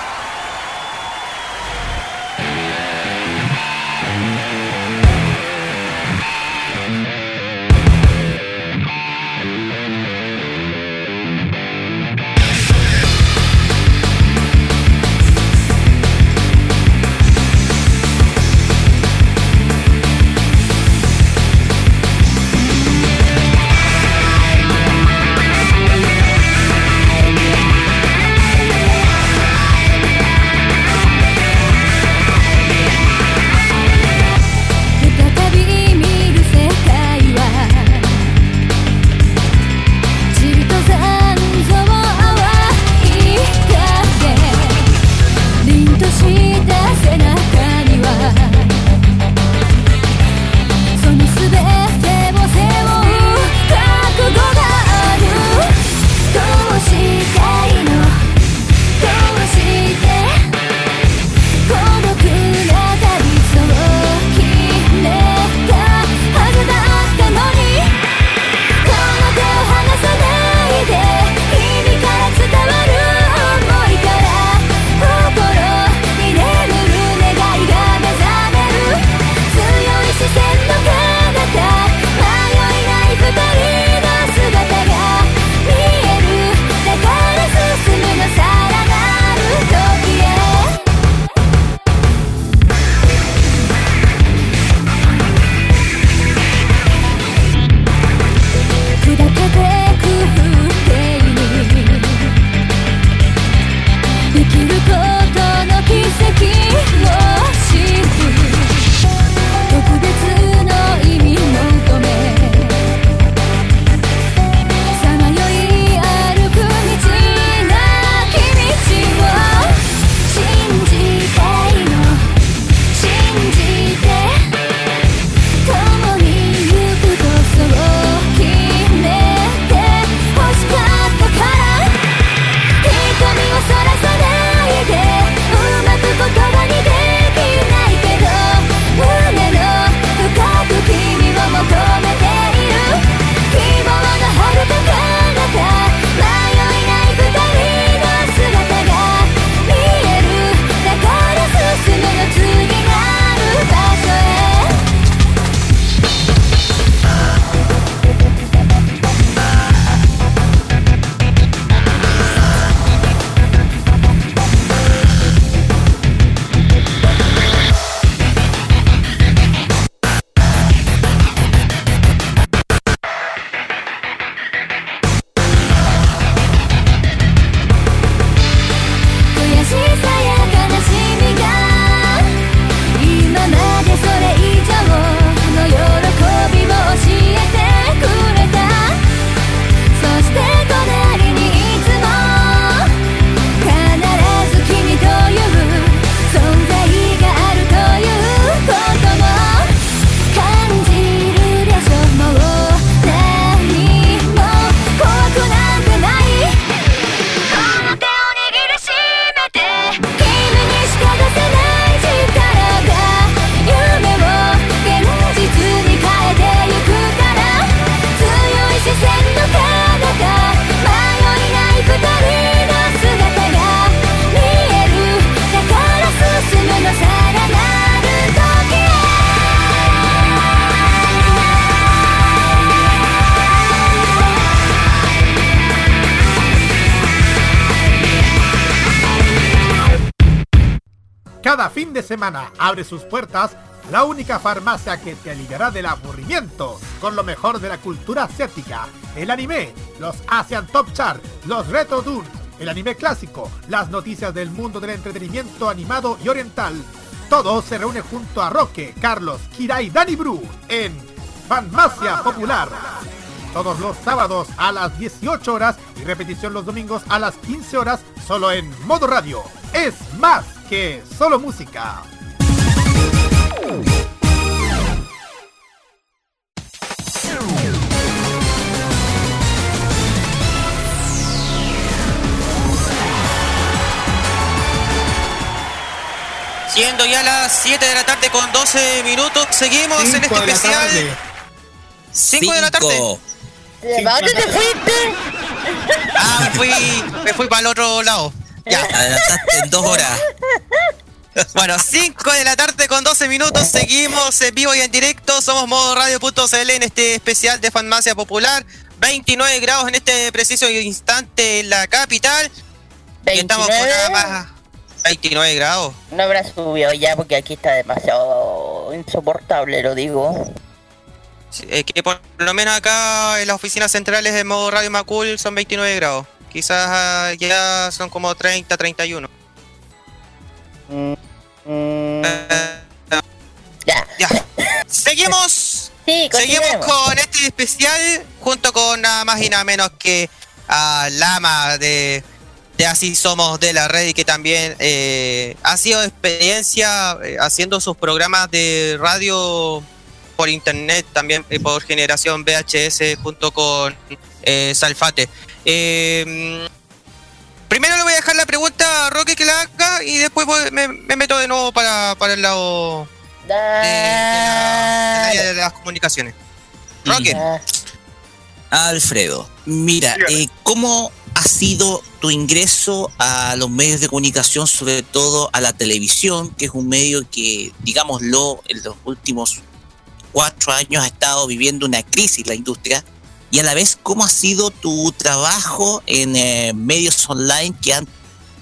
Semana abre sus puertas la única farmacia que te aliviará del aburrimiento con lo mejor de la cultura asiática, el anime, los Asian Top Chart, los Retro Tour, el anime clásico, las noticias del mundo del entretenimiento animado y oriental. Todo se reúne junto a Roque, Carlos, Kira y Dani Bru en Farmacia Popular. Todos los sábados a las 18 horas y repetición los domingos a las 15 horas solo en modo radio. Es más que solo música. Siendo ya las 7 de la tarde con 12 minutos, seguimos en este especial. 5 de la tarde. ¿A dónde te fuiste? Ah, me fui, me fui para el otro lado. Ya. Adelantaste en dos horas. Bueno, 5 de la tarde con 12 minutos, seguimos en vivo y en directo, somos modo radio.cl en este especial de Farmacia Popular, 29 grados en este preciso instante en la capital. Y estamos con nada más 29 grados. No habrá subido ya porque aquí está demasiado insoportable, lo digo. Que por lo menos acá en las oficinas centrales de modo radio Macul son 29 grados. Quizás ah, ya son como 30, 31. Mm, mm, ya. Ya. Seguimos. Sí, Seguimos con este especial junto con nada más y nada menos que a Lama de, de Así Somos de la Red y que también eh, ha sido experiencia eh, haciendo sus programas de radio por internet, también eh, por generación VHS junto con eh, Salfate. Eh, primero le voy a dejar la pregunta a Roque que la haga y después voy- me, me meto de nuevo para, para el lado de, de la- del área de las comunicaciones. Roque. Alfredo, mira, eh, ¿cómo ha sido tu ingreso a los medios de comunicación, sobre todo a la televisión, que es un medio que, digámoslo, en los últimos cuatro años ha estado viviendo una crisis la industria? Y a la vez, ¿cómo ha sido tu trabajo en eh, medios online que han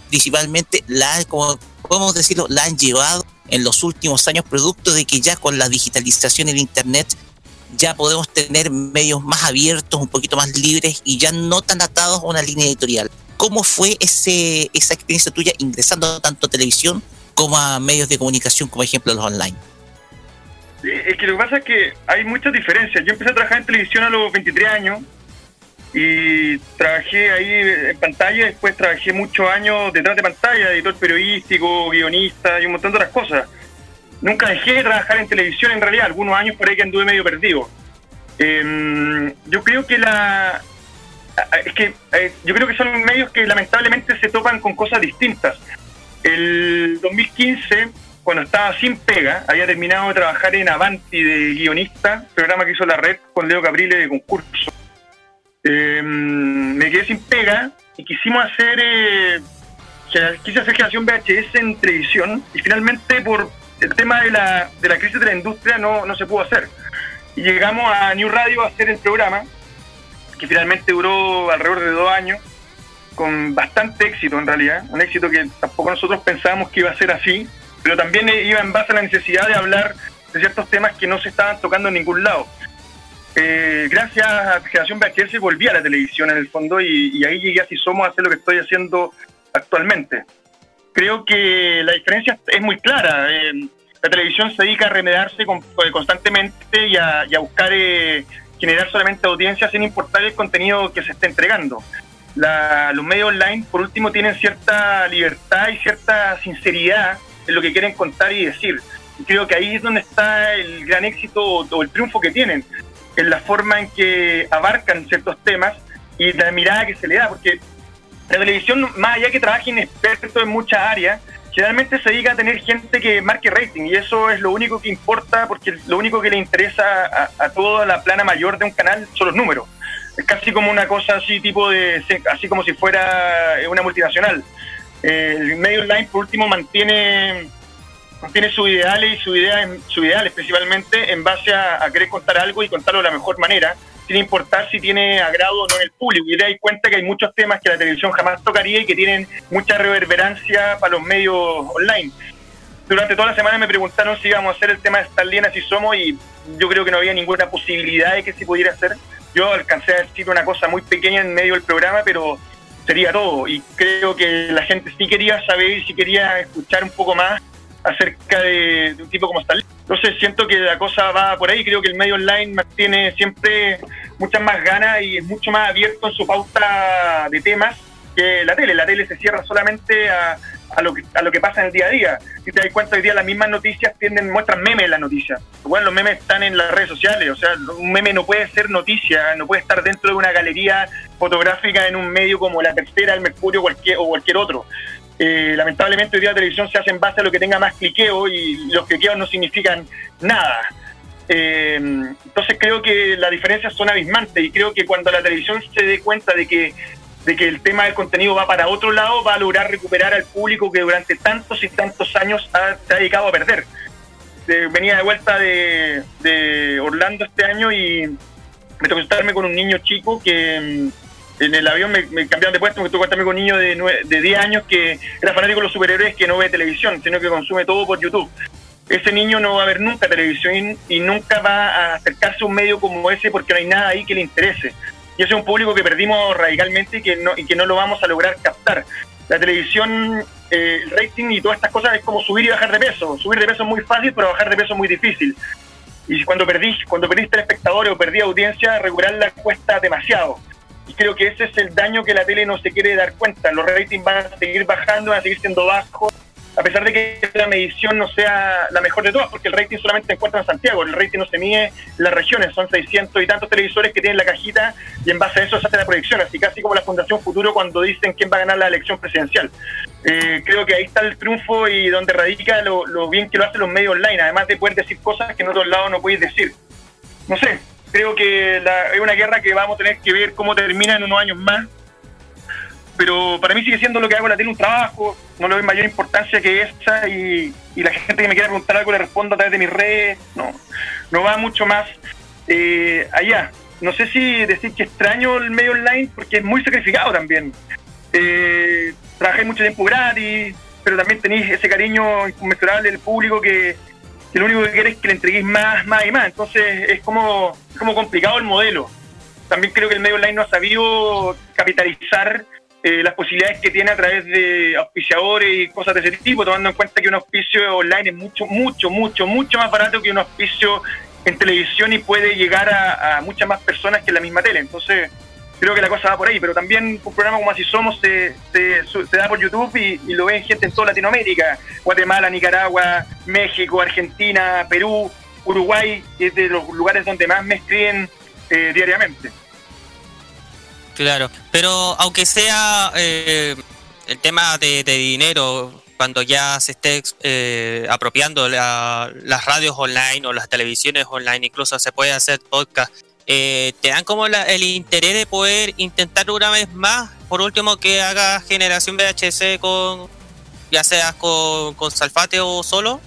principalmente, la, como podemos decirlo, la han llevado en los últimos años, producto de que ya con la digitalización el Internet ya podemos tener medios más abiertos, un poquito más libres y ya no tan atados a una línea editorial. ¿Cómo fue ese, esa experiencia tuya ingresando tanto a televisión como a medios de comunicación, como ejemplo los online? Eh, Es que lo que pasa es que hay muchas diferencias. Yo empecé a trabajar en televisión a los 23 años y trabajé ahí en pantalla, después trabajé muchos años detrás de pantalla, editor periodístico, guionista y un montón de otras cosas. Nunca dejé de trabajar en televisión en realidad, algunos años por ahí que anduve medio perdido. Em, yo creo que la... Es que eh, yo creo que son medios que lamentablemente se topan con cosas distintas. El 2015 cuando estaba sin pega, había terminado de trabajar en Avanti de guionista, programa que hizo la red con Leo Caprile de concurso. Eh, me quedé sin pega y quisimos hacer, eh, quise hacer generación VHS en televisión y finalmente por el tema de la, de la crisis de la industria no, no se pudo hacer. Y llegamos a New Radio a hacer el programa, que finalmente duró alrededor de dos años, con bastante éxito en realidad, un éxito que tampoco nosotros pensábamos que iba a ser así, pero también iba en base a la necesidad de hablar de ciertos temas que no se estaban tocando en ningún lado. Eh, gracias a Generación VHS volví a la televisión en el fondo y, ahí llegué así somos a hacer lo que estoy haciendo actualmente. Creo que la diferencia es muy clara. la televisión se dedica a remediarse con- eh, constantemente y a, y a buscar eh, generar solamente audiencia sin importar el contenido que se esté entregando. La- los medios online, por último, tienen cierta libertad y cierta sinceridad en lo que quieren contar y decir. Y creo que ahí es donde está el gran éxito o, o el triunfo que tienen, en la forma en que abarcan ciertos temas y la mirada que se le da, porque la televisión, más allá que trabajen expertos en muchas áreas, generalmente se dedica a tener gente que marque rating y eso es lo único que importa porque lo único que le interesa a, a toda la plana mayor de un canal son los números. Es casi como una cosa así tipo de, así como si fuera una multinacional. Eh, el medio online por último mantiene mantiene sus ideales y sus ideas, sus ideales principalmente en base a, a querer contar algo y contarlo de la mejor manera, sin importar si tiene agrado o no en el público. Y te das cuenta que hay muchos temas que la televisión jamás tocaría y que tienen mucha reverberancia para los medios online. durante toda la semana me preguntaron si íbamos a hacer el tema de Starlina si somos y yo creo que no había ninguna posibilidad de que se pudiera hacer. Yo alcancé a decir una cosa muy pequeña en medio del programa, pero sería todo. Y creo que la gente sí quería saber y sí quería escuchar un poco más acerca de, un tipo como Starlina. Entonces siento que la cosa va por ahí. Creo que el medio online tiene siempre muchas más ganas y es mucho más abierto en su pauta de temas que la tele. La tele se cierra solamente a, a, lo, que, a lo que pasa en el día a día. Si te das cuenta, hoy día las mismas noticias tienden, muestran memes en las noticias. Bueno, los memes están en las redes sociales. O sea, un meme no puede ser noticia, no puede estar dentro de una galería fotográfica en un medio como La Tercera, El Mercurio cualquier, o cualquier otro. Eh, lamentablemente hoy día la televisión se hace en base a lo que tenga más cliqueo y los cliqueos no significan nada. Eh, entonces creo que las diferencias son abismantes y creo que cuando la televisión se dé cuenta de que de que el tema del contenido va para otro lado, va a lograr recuperar al público que durante tantos y tantos años ha, se ha dedicado a perder. venía de vuelta de, de, Orlando este año y me tocó estarme con un niño chico que mm, en el avión me, cambiaron de puesto, me tocó estarme con un niño de, de 10 años que era fanático de los superhéroes que no ve televisión, sino que consume todo por YouTube. Ese niño no va a ver nunca televisión y nunca va a acercarse a un medio como ese porque no hay nada ahí que le interese y ese es un público que perdimos radicalmente y que no, y que no lo vamos a lograr captar. La televisión, eh, el rating y todas estas cosas es como subir y bajar de peso. Subir de peso es muy fácil, pero bajar de peso es muy difícil. Y cuando perdís, cuando perdiste espectadores o perdí audiencia, regularla cuesta demasiado. Y creo que ese es el daño que la tele no se quiere dar cuenta. Los ratings van a seguir bajando, van a seguir siendo bajos a pesar de que la medición no sea la mejor de todas, porque el rating solamente se encuentra en Santiago, el rating no se mide en las regiones, son 600 y tantos televisores que tienen la cajita y en base a eso se hace la proyección, así casi como la Fundación Futuro cuando dicen quién va a ganar la elección presidencial. Eh, creo que ahí está el triunfo y donde radica lo, bien que lo hacen los medios online, además de poder decir cosas que en otros lados no podéis decir. No sé, creo que la, es una guerra que vamos a tener que ver cómo termina en unos años más pero para mí sigue siendo lo que hago la tele un trabajo, no le doy mayor importancia que esa y, la gente que me quiera preguntar algo le respondo a través de mis redes, no, no va mucho más eh, allá. No sé si decir que extraño el medio online porque es muy sacrificado también. Eh, trabajé mucho tiempo gratis, pero también tenéis ese cariño inconmensurable del público que, lo único que quiere es que le entreguéis más, más y más. Entonces es como, es como complicado el modelo. También creo que el medio online no ha sabido capitalizar eh, las posibilidades que tiene a través de auspiciadores y cosas de ese tipo, tomando en cuenta que un auspicio online es mucho, mucho, mucho, mucho más barato que un auspicio en televisión y puede llegar a, muchas más personas que la misma tele. Entonces, creo que la cosa va por ahí, pero también un programa como Así Somos se, se, da por YouTube y, lo ven gente en toda Latinoamérica, Guatemala, Nicaragua, México, Argentina, Perú, Uruguay, que es de los lugares donde más me escriben eh, diariamente. Claro, pero aunque sea eh, el tema de, dinero, cuando ya se esté eh, apropiando las radios online o las televisiones online, incluso se puede hacer podcast, eh, te dan como el interés de poder intentar una vez más, por último que haga generación VHS con, ya sea con, con Salfate o solo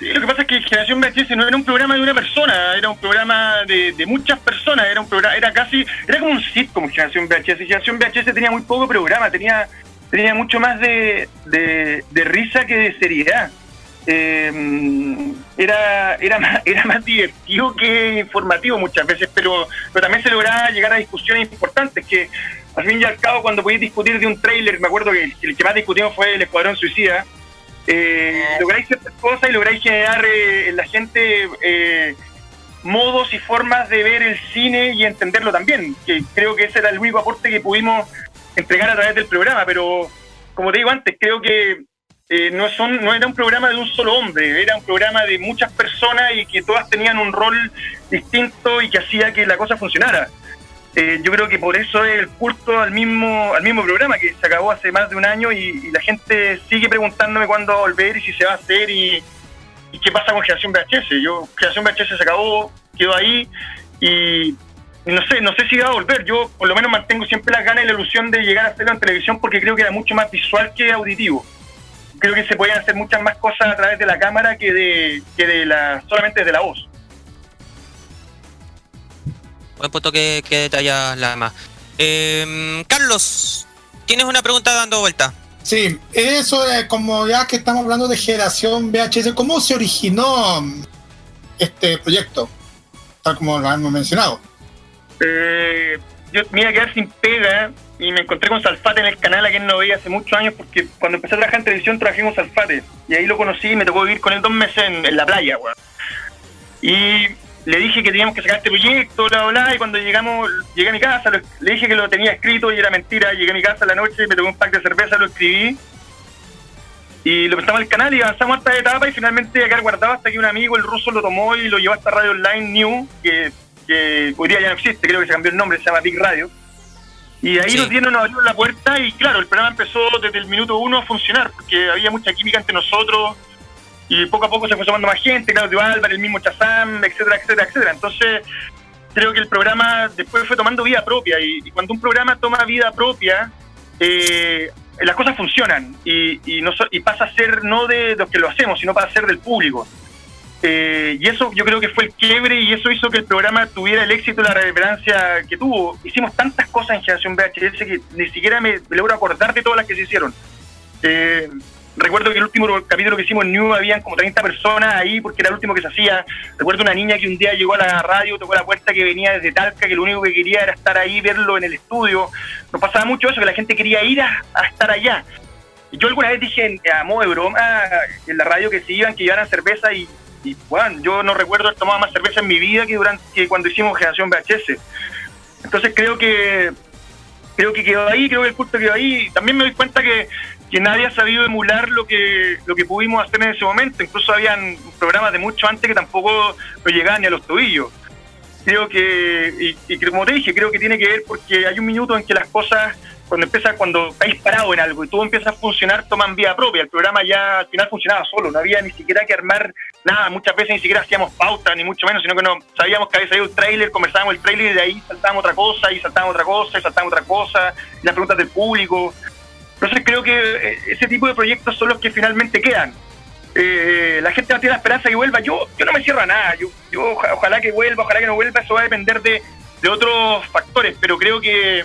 lo que pasa es que Generación VHS no era un programa de una persona, era un programa de, muchas personas, era un programa, era casi, era como un sitcom Generación VHS. Generación VHS tenía muy poco programa, tenía, tenía mucho más de, risa que de seriedad. Eh, era, era, más, era más divertido que informativo muchas veces, pero, pero también se lograba llegar a discusiones importantes que al fin y al cabo cuando podías discutir de un trailer, me acuerdo que el que más discutimos fue el Escuadrón Suicida, eh, lográis ciertas cosas y lográis generar eh, en la gente eh, modos y formas de ver el cine y entenderlo también, que creo que ese era el único aporte que pudimos entregar a través del programa, pero como te digo antes, creo que eh, no, son, no era un programa de un solo hombre, era un programa de muchas personas y que todas tenían un rol distinto y que hacía que la cosa funcionara. Eh, yo creo que por eso es el culto al mismo al mismo programa que se acabó hace más de un año y, la gente sigue preguntándome cuándo va a volver y si se va a hacer y, qué pasa con Generación VHS. Yo, Generación VHS se acabó, quedó ahí y no sé, no sé si va a volver. Yo por lo menos mantengo siempre las ganas y la ilusión de llegar a hacerlo en televisión porque creo que era mucho más visual que auditivo. Creo que se podían hacer muchas más cosas a través de la cámara que de, que de la solamente de la voz. Buen punto que, que detallas la más. Em, Carlos, tienes una pregunta dando vuelta. Sí, eso es como ya que estamos hablando de generación VHS, ¿cómo se originó este proyecto? Tal como lo hemos mencionado. Eh, yo me iba a quedar sin pega y me encontré con Salfate en el canal a quien no veía hace muchos años porque cuando empecé a trabajar en televisión trabajé con Salfate y ahí lo conocí y me tocó vivir con él dos meses en, la playa, weón. Y le dije que teníamos que sacar este proyecto, bla, bla, y cuando llegamos, llegué a mi casa, le dije que lo tenía escrito y era mentira, llegué a mi casa en la noche, me tomé un pack de cerveza, lo escribí y lo presentamos al canal y avanzamos hasta etapa y finalmente acá guardado hasta que un amigo, el ruso, lo tomó y lo llevó hasta Radio Online New, que, que hoy día ya no existe, creo que se cambió el nombre, se llama Big Radio. Y ahí nos dieron, nos abrieron la puerta y claro, el programa empezó desde el minuto uno a funcionar, porque había mucha química entre nosotros y poco a poco se fue sumando más gente, Claudio Álvarez, el mismo Chazam, etcétera, etcétera, etcétera. Entonces, creo que el programa después fue tomando vida propia y, cuando un programa toma vida propia, eh, las cosas funcionan y, y, no, y pasa a ser no de los que lo hacemos, sino para ser del público. Eh, y eso yo creo que fue el quiebre y eso hizo que el programa tuviera el éxito y la reverencia que tuvo. Hicimos tantas cosas en Generación VHS que ni siquiera me, logro acordar de todas las que se hicieron. Eh, recuerdo que el último capítulo que hicimos en New habían como 30 personas ahí porque era el último que se hacía. Recuerdo una niña que un día llegó a la radio, tocó la puerta que venía desde Talca, que lo único que quería era estar ahí, verlo en el estudio. Nos pasaba mucho eso, que la gente quería ir a, estar allá. Yo alguna vez dije a modo de broma en la radio que se iban, que llevaran cerveza y, y bueno, yo no recuerdo haber tomado más cerveza en mi vida que durante que cuando hicimos Generación VHS. Entonces creo que creo que quedó ahí, creo que el culto quedó ahí. También me doy cuenta que que nadie ha sabido emular lo que, lo que pudimos hacer en ese momento. Incluso habían programas de mucho antes que tampoco no llegaban ni a los tobillos. Creo que, y, como te dije, creo que tiene que ver porque hay un minuto en que las cosas, cuando empieza, cuando estáis parado en algo y todo empieza a funcionar, toman vida propia. El programa ya al final funcionaba solo, no había ni siquiera que armar nada. Muchas veces ni siquiera hacíamos pauta, ni mucho menos, sino que no sabíamos que había salido un tráiler, conversábamos el tráiler y de ahí saltábamos otra cosa, y saltábamos otra cosa, y saltábamos otra cosa, y las preguntas del público. Entonces creo que eh, ese tipo de proyectos son los que finalmente quedan. Eh, la gente no tiene la esperanza de que vuelva. Yo, yo no me cierro a nada. Yo, yo ojalá que vuelva, ojalá que no vuelva. Eso va a depender de, otros factores. Pero creo que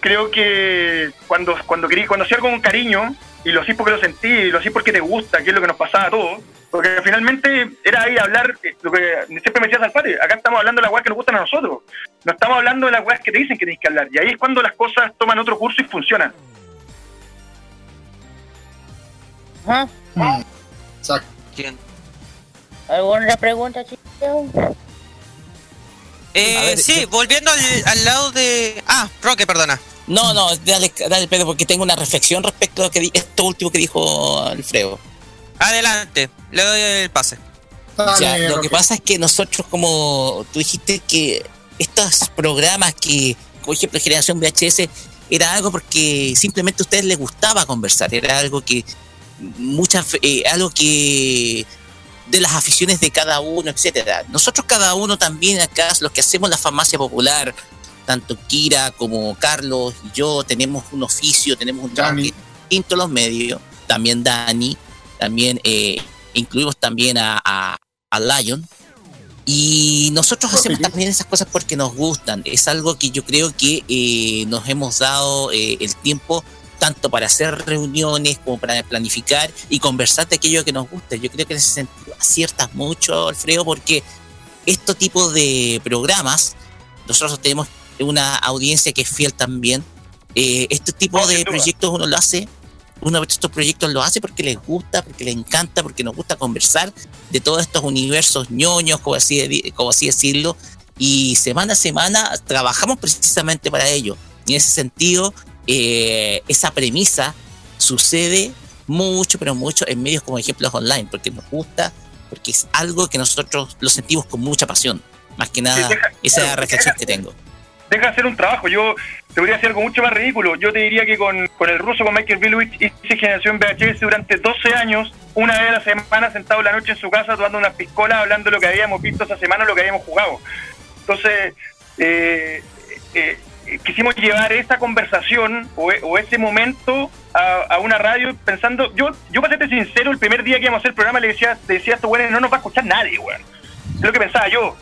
creo que cuando cuando querí, cuando hacía con cariño y lo hacís porque lo sentí, y lo hacís porque te gusta, que es lo que nos pasaba a todos. Porque finalmente era ahí hablar, eh, lo que siempre me decía Salpati, acá estamos hablando de las weas que nos gustan a nosotros. No estamos hablando de las weas que te dicen que tienes que hablar. Y ahí es cuando las cosas toman otro curso y funcionan. Mm. ¿Quién? ¿Alguna pregunta, chicos? Eh, sí, volviendo al, lado de... Ah, Roque, perdona. No, no, dale, dale, Pedro, porque tengo una reflexión respecto a que esto último que dijo Alfredo. Adelante, le doy el pase. lo que pasa es que nosotros, como tú dijiste, que estos programas que, por ejemplo, Generación VHS, era algo porque simplemente a ustedes les gustaba conversar, era algo que muchas eh, algo que de las aficiones de cada uno, etcétera. Nosotros cada uno también acá, los que hacemos la farmacia popular, tanto Kira como Carlos y yo, tenemos un oficio, tenemos un trabajo distinto los medios, también Dani, también eh, incluimos también a, a, Lion. Y nosotros hacemos también esas cosas porque nos gustan. Es algo que yo creo que eh, nos hemos dado el tiempo tanto para hacer reuniones como para planificar y conversar de aquello que nos gusta. Yo creo que en ese sentido aciertas mucho, Alfredo, porque este tipo de programas, nosotros tenemos una audiencia que es fiel también. Eh, este tipo de proyectos uno lo hace, uno de estos proyectos lo hace porque les gusta, porque les encanta, porque nos gusta conversar de todos estos universos ñoños, como así, como así decirlo, y semana a semana trabajamos precisamente para ello. Y en ese sentido, eh, esa premisa sucede mucho, pero mucho en medios como ejemplos online, porque nos gusta, porque es algo que nosotros lo sentimos con mucha pasión. Más que nada, esa reflexión que tengo. Deja hacer un trabajo. Yo te voy a decir algo mucho más ridículo. Yo te diría que con, con el ruso, con Michael Bilwich, hice generación VHS durante 12 años, una vez a la semana, sentado la noche en su casa, tomando unas piscolas, hablando de lo que habíamos visto esa semana, lo que habíamos jugado. Entonces, eh, eh, quisimos llevar esa conversación o, ese momento a, una radio pensando, yo yo para serte sincero, el primer día que íbamos a hacer el programa le decía, le decía a estos güeyes, no nos va a escuchar nadie, weón. Es lo que pensaba yo.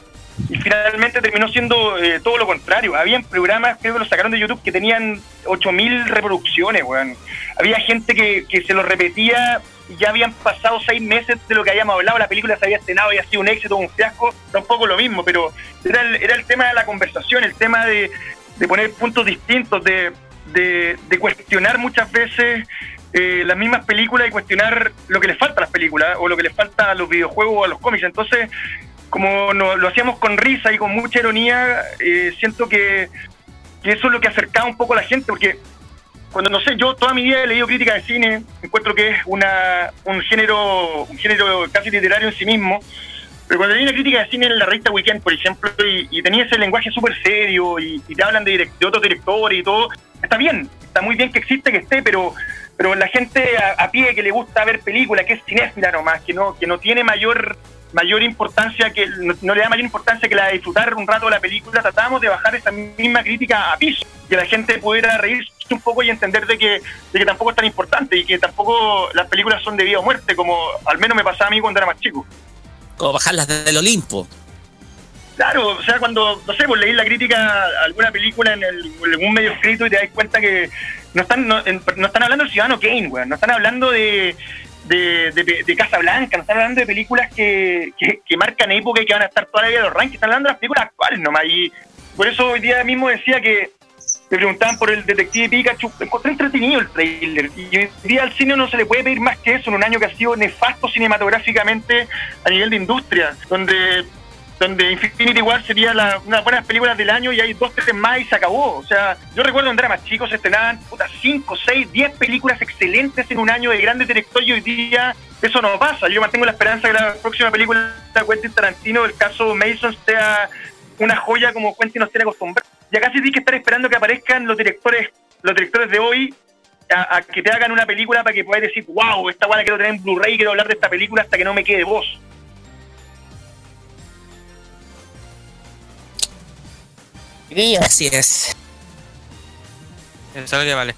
Y finalmente terminó siendo eh, todo lo contrario. Habían programas, creo que los sacaron de YouTube, que tenían 8.000 reproducciones, weón. Había gente que, que se los repetía y ya habían pasado seis meses de lo que habíamos hablado, la película se había estrenado, había sido un éxito, un fiasco, tampoco lo mismo, pero era el, era el tema de la conversación, el tema de, de poner puntos distintos, de, de, de cuestionar muchas veces eh, las mismas películas y cuestionar lo que les falta a las películas o lo que les falta a los videojuegos o a los cómics. Entonces, como no- lo hacíamos con risa y con mucha ironía, eh, siento que, eso es lo que acercaba un poco a la gente, porque cuando no sé, yo toda mi vida he leído crítica de cine, encuentro que es una, un género, un género casi literario en sí mismo. Pero cuando leí una crítica de cine en la revista Weekend, por ejemplo, y, y tenía ese lenguaje súper serio y, y te hablan de, direct- de otros directores y todo, está bien, está muy bien que existe, que esté, pero pero la gente a, a pie que le gusta ver películas, que es cinéfila nomás, que no, que no tiene mayor mayor importancia, que no, no le da mayor importancia que la de disfrutar un rato de la película, tratamos de bajar esa misma crítica a piso, que la gente pudiera reírse un poco y entender de que, de que tampoco es tan importante y que tampoco las películas son de vida o muerte, como al menos me pasaba a mí cuando era más chico. Como bajarlas del Olimpo. Claro, o sea, cuando, no sé, pues leí la crítica a alguna película en, el- en algún medio escrito y te das cuenta que no están no, en- no están hablando del Ciudadano Kane, weón, no están hablando de, de, de, de Casa Blanca, no están hablando de películas que, que, que marcan época y que van a estar toda la vida en los rankings, están hablando de las películas actuales nomás. Y por eso hoy día mismo decía que me preguntaban por el Detective Pikachu, encontré entretenido el trailer. Y hoy día al cine no se le puede pedir más que eso en un año que ha sido nefasto cinematográficamente a nivel de industria, donde donde Infinity War sería la, una buena película del año y hay dos, tres más y se acabó. O sea, yo recuerdo era más chico se estrenaban puta, 5, 6, 10 películas excelentes en un año de grandes directores y hoy día eso no pasa. Yo mantengo la esperanza que la próxima película de Quentin Tarantino, el caso Mason, sea una joya como Quentin nos tiene acostumbrados. Y acá sí tienes que estar esperando que aparezcan los directores los directores de hoy a, que te hagan una película para que puedas decir, wow, esta guay la quiero tener en Blu-ray quiero hablar de esta película hasta que no me quede voz. Así es. Eso es lo que vale.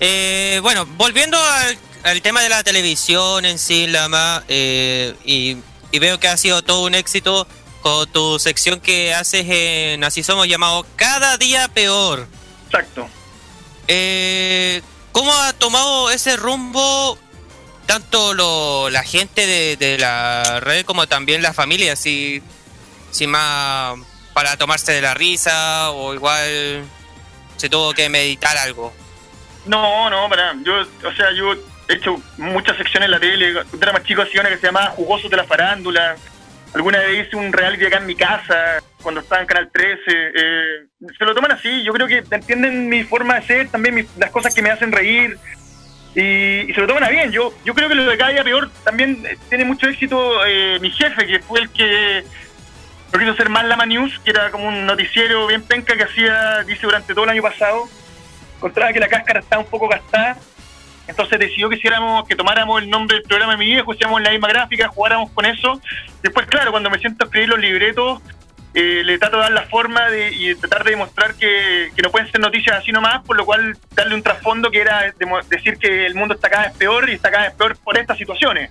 Eh, bueno, volviendo al, al tema de la televisión en sí, Lama, eh, y, y veo que ha sido todo un éxito con tu sección que haces en Así Somos llamado Cada Día Peor. Exacto. Eh, ¿Cómo ha tomado ese rumbo tanto lo, la gente de, de la red como también la familia? Si, si más para tomarse de la risa o igual se tuvo que meditar algo. No, no, para. Yo, o sea, yo he hecho muchas secciones en la tele. Cuando era más chico hacía una que se llamaba Jugosos de la Farándula. Alguna vez hice un reality acá en mi casa, cuando estaba en Canal 13. eh, se lo toman así. Yo creo que entienden mi forma de ser, también mis- las cosas que me hacen reír. Y, se lo toman a bien. Yo, yo creo que lo de cada día peor también eh, tiene mucho éxito eh, mi jefe, que fue el que lo quiso hacer más Lama News, que era como un noticiero bien penca que hacía, dice, durante todo el año pasado. Encontraba que la cáscara estaba un poco gastada. Entonces decidió que hiciéramos, que tomáramos el nombre del programa de mi viejo, hiciéramos la misma gráfica, jugáramos con eso. Después, claro, cuando me siento a escribir los libretos, eh, le trato de dar la forma de, y tratar de demostrar que, que no pueden ser noticias así nomás, por lo cual darle un trasfondo que era demo- decir que el mundo está cada vez peor y está cada vez peor por estas situaciones.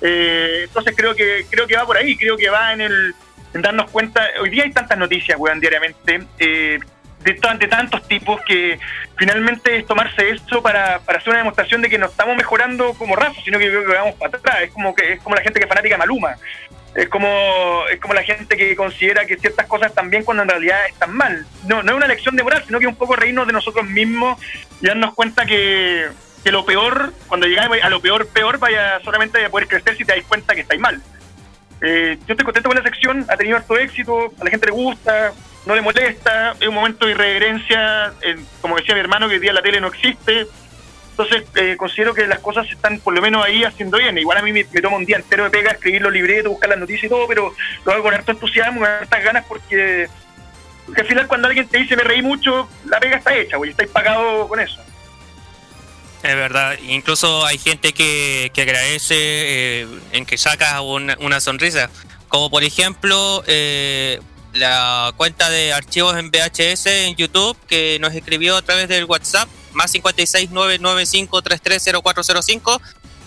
Eh, entonces creo que creo que va por ahí, creo que va en el en darnos cuenta, hoy día hay tantas noticias, weón, diariamente, eh, de, de tantos tipos que finalmente es tomarse esto para, para hacer una demostración de que no estamos mejorando como raza, sino que que vamos para atrás. Es como que es como la gente que es fanática de Maluma. Es como, es como la gente que considera que ciertas cosas están bien cuando en realidad están mal. No, no es una lección de moral, sino que es un poco reírnos de nosotros mismos y darnos cuenta que, que lo peor, cuando llegamos a lo peor, peor, vaya solamente a poder crecer si te das cuenta que estáis mal. Eh, yo estoy contento con la sección, ha tenido harto éxito, a la gente le gusta, no le molesta, es un momento de irreverencia, eh, como decía mi hermano, que hoy día la tele no existe. Entonces eh, considero que las cosas están por lo menos ahí haciendo bien. Igual a mí me, me toma un día entero de pega escribir los libretos, buscar las noticias y todo, pero lo hago con harto entusiasmo, con hartas ganas porque, porque al final cuando alguien te dice me reí mucho, la pega está hecha, güey, estáis pagado con eso. Es verdad, incluso hay gente que, que agradece eh, en que sacas una, sonrisa. Como por ejemplo eh, la cuenta de archivos en VHS en YouTube que nos escribió a través del WhatsApp, más 56995330405,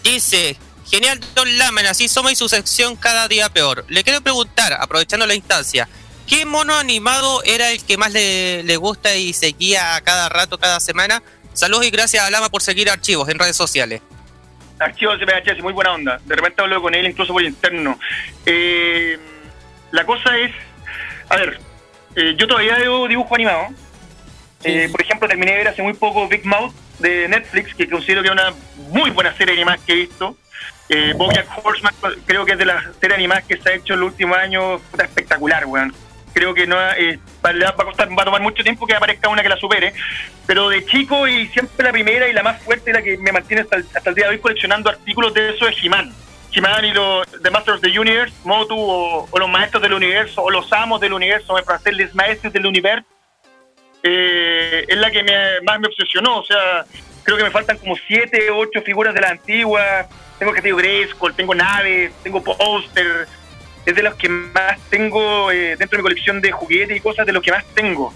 dice Genial, Don Lamen, así somos y su sección cada día peor. Le quiero preguntar, aprovechando la instancia, ¿qué mono animado era el que más le, le gusta y seguía cada rato, cada semana? Saludos y gracias a Lama por seguir archivos en redes sociales. Archivos de PHS, muy buena onda. De repente hablo con él incluso por interno. Eh, la cosa es, a ver, eh, yo todavía veo dibujo animado. Eh, por ejemplo, terminé de ver hace muy poco Big Mouth de Netflix, que considero que es una muy buena serie animada que he visto. Eh, Bojack Horseman creo que es de las series animadas que se ha hecho en los últimos años espectacular, weón. Creo que no eh, va, a costar, va a tomar mucho tiempo que aparezca una que la supere, pero de chico y siempre la primera y la más fuerte la que me mantiene hasta el, hasta el día de hoy coleccionando artículos de eso es He-Man. He-Man y los The Masters of the Universe, Motu o, o los maestros del universo o los amos del universo, para hacerles maestros del universo, eh, es la que me, más me obsesionó. O sea, creo que me faltan como siete, ocho figuras de la antigua. Tengo que tengo Grayskull, tengo naves, tengo póster. Es de los que más tengo eh, dentro de mi colección de juguetes y cosas, de los que más tengo.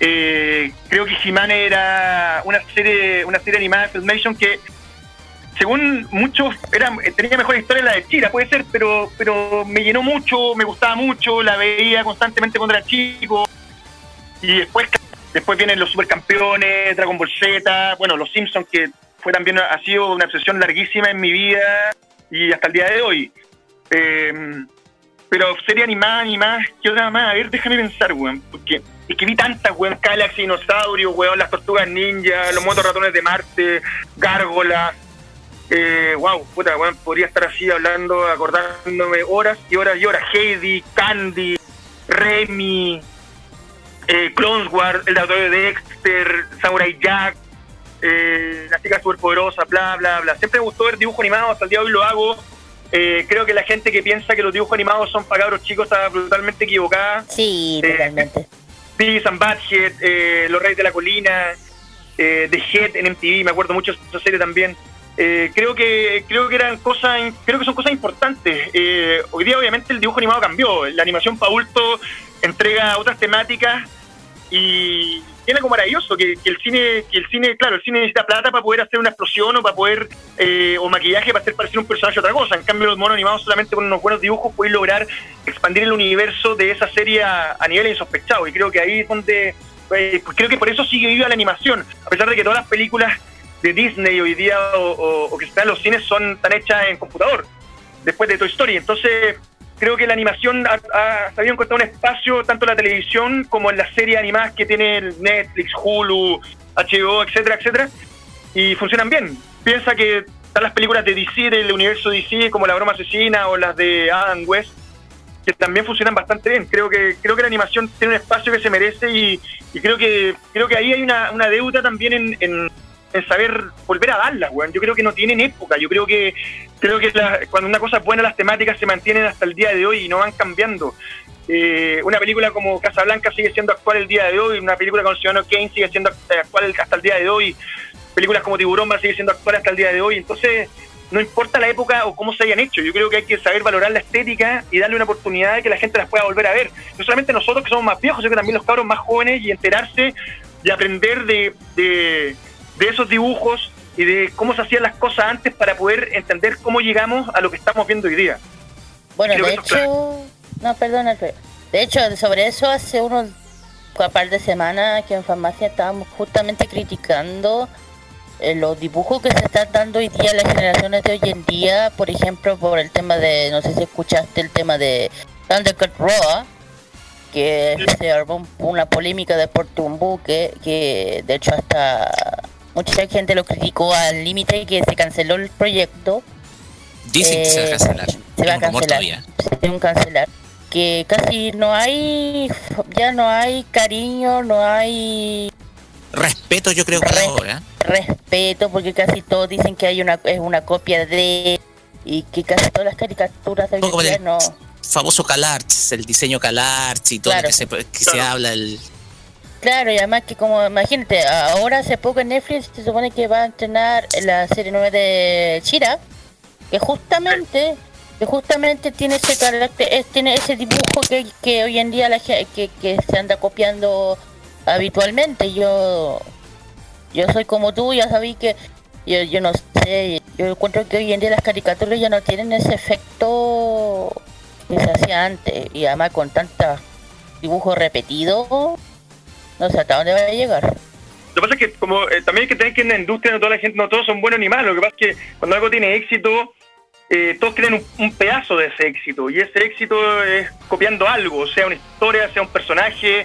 Eh, creo que He-Man era una serie, una serie animada de Filmation que, según muchos, era, tenía mejor historia la de Chira, puede ser, pero, pero me llenó mucho, me gustaba mucho, la veía constantemente cuando era chico. Y después Después vienen los supercampeones, Dragon Ball Z, bueno, los Simpsons, que fue también, ha sido una obsesión larguísima en mi vida y hasta el día de hoy. Eh, pero serie animada, animada, ¿qué otra más? A ver, déjame pensar, weón, porque es que vi tantas, weón, Galaxy, Dinosaurio, weón, las tortugas ninja, los motos ratones de Marte, Gárgolas. Eh, wow, puta, weón, podría estar así hablando, acordándome horas y horas y horas. Heidi, Candy, Remy, eh, Clone Wars, el laboratorio de Dexter, Samurai Jack, eh, la chica superpoderosa, bla, bla, bla. Siempre me gustó ver dibujos animados, hasta el día de hoy lo hago. Eh, creo que la gente que piensa que los dibujos animados son para cabros chicos está brutalmente equivocada. Sí, Eh, totalmente. Beavis and Butthead, eh, Los Reyes de la Colina, eh, The Head en MTV, me acuerdo mucho de esa serie también. Eh, creo que creo que eran cosas creo que son cosas importantes Eh, hoy día obviamente el dibujo animado cambió la animación para adultos entrega otras temáticas y tiene algo maravilloso que, el cine que el cine claro el cine necesita plata para poder hacer una explosión o para poder eh, o maquillaje para hacer parecer un personaje otra cosa. En cambio los monos animados solamente con unos buenos dibujos pueden lograr expandir el universo de esa serie a, a niveles insospechados y creo que ahí es donde eh, pues creo que por eso sigue viva la animación. A pesar de que todas las películas de Disney hoy día o, o- o que están en los cines son tan hechas en computador después de Toy Story. Entonces creo que la animación ha, ha sabido encontrar un espacio tanto en la televisión como en las series animadas que tiene Netflix, Hulu, HBO, etcétera, etcétera, y funcionan bien. Piensa que están las películas de DC, del universo DC, como La Broma Asesina o las de Adam West, que también funcionan bastante bien. Creo que creo que la animación tiene un espacio que se merece y, y creo que creo que ahí hay una, una deuda también en, en- en saber volver a darlas, weón. Yo creo que no tienen época. Yo creo que creo que la- cuando una cosa es buena, las temáticas se mantienen hasta el día de hoy y no van cambiando. Eh, una película como Casablanca sigue siendo actual el día de hoy, una película con Ciudadano Kane sigue siendo eh, actual hasta el día de hoy, películas como Tiburón va seguir siendo actual hasta el día de hoy. Entonces, no importa la época o cómo se hayan hecho, yo creo que hay que saber valorar la estética y darle una oportunidad de que la gente las pueda volver a ver. No solamente nosotros que somos más viejos, sino que también los cabros más jóvenes y enterarse y aprender de, de, de esos dibujos y de cómo se hacían las cosas antes para poder entender cómo llegamos a lo que estamos viendo hoy día. Bueno, Creo de hecho, no, perdón, Alfredo. De hecho, sobre eso hace unos un par de semanas que en farmacia estábamos justamente criticando eh, los dibujos que se están dando hoy día a las generaciones de hoy en día, por ejemplo, por el tema de, no sé si escuchaste el tema de Thundercat Raw, que se armó un- una polémica de por un buque, que de hecho hasta mucha gente lo criticó al límite que se canceló el proyecto. Dicen que se va a Eh, cancelar. Se va a cancelar. Se tiene un cancelar. Que casi no hay, ya no hay cariño, no hay Respeto, yo creo que Re- ahora. respeto, porque casi todos dicen que hay una es una copia de y que casi todas las caricaturas de hoy en Como día del- no. Famoso CalArts, el diseño CalArts y todo Claro. lo que, se, que se habla. El, Claro, y además que como, imagínate, ahora hace poco en Netflix se supone que va a entrenar la serie 9 de Chira, que justamente, que justamente tiene ese carácter, es- tiene ese dibujo que, que hoy en día la que, que se anda copiando habitualmente. Yo, yo soy como tú, ya sabí que yo, yo no sé, yo encuentro que hoy en día las caricaturas ya no tienen ese efecto que se hacía antes. Y además con tanta dibujo repetido, no sé hasta dónde va a llegar. Lo que pasa es que como eh, también hay que tener que en la industria no toda la gente, no todos son buenos ni malos. Lo que pasa es que cuando algo tiene éxito, eh, todos quieren un, pedazo de ese éxito. Y ese éxito es copiando algo, sea una historia, sea un personaje,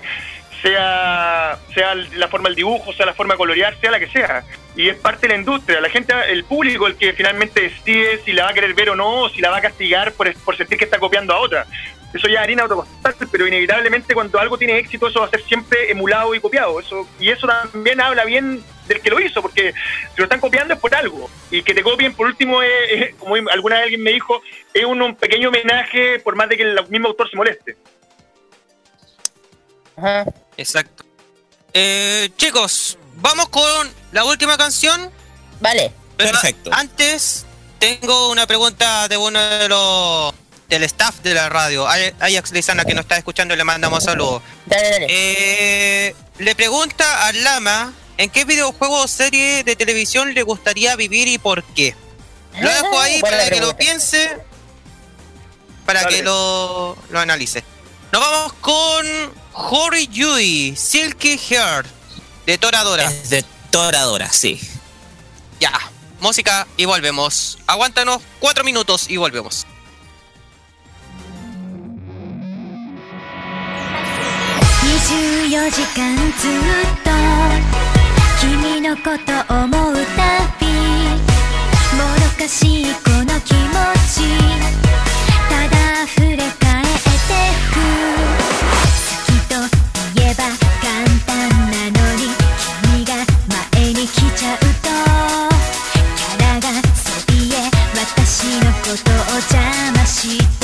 sea, sea la forma del dibujo, sea la forma de colorear, sea la que sea. Y es parte de la industria. La gente, el público, el que finalmente decide si la va a querer ver o no, si la va a castigar por, por sentir que está copiando a otra. Eso ya harina autoconstante, pero inevitablemente cuando algo tiene éxito, eso va a ser siempre emulado y copiado. Eso, y eso también habla bien del que lo hizo, porque si lo están copiando es por algo. Y que te copien, por último, es, es, como alguna vez alguien me dijo, es un, un pequeño homenaje por más de que el mismo autor se moleste. Ajá. Exacto. Eh, chicos, vamos con la última canción. Vale. Pero Perfecto. Antes, tengo una pregunta de uno de los del staff de la radio, Ajax Lizana, que nos está escuchando y le mandamos saludos. Dale, dale. Eh, le pregunta a Lama en qué videojuego o serie de televisión le gustaría vivir y por qué. Lo dejo ahí para que lo piense, para Dale. que lo, lo analice. Nos vamos con Hori Yui, Silky Hair, de Toradora. Es de Toradora, sí. Ya, música y volvemos. Aguántanos cuatro minutos y volvemos. 24時間ずっと君のこと思うたびもどかしいこの気持ちただ溢れ返ってく。好きと言えば簡単なのに君が前に来ちゃうとキャラがそびえ私のことを邪魔して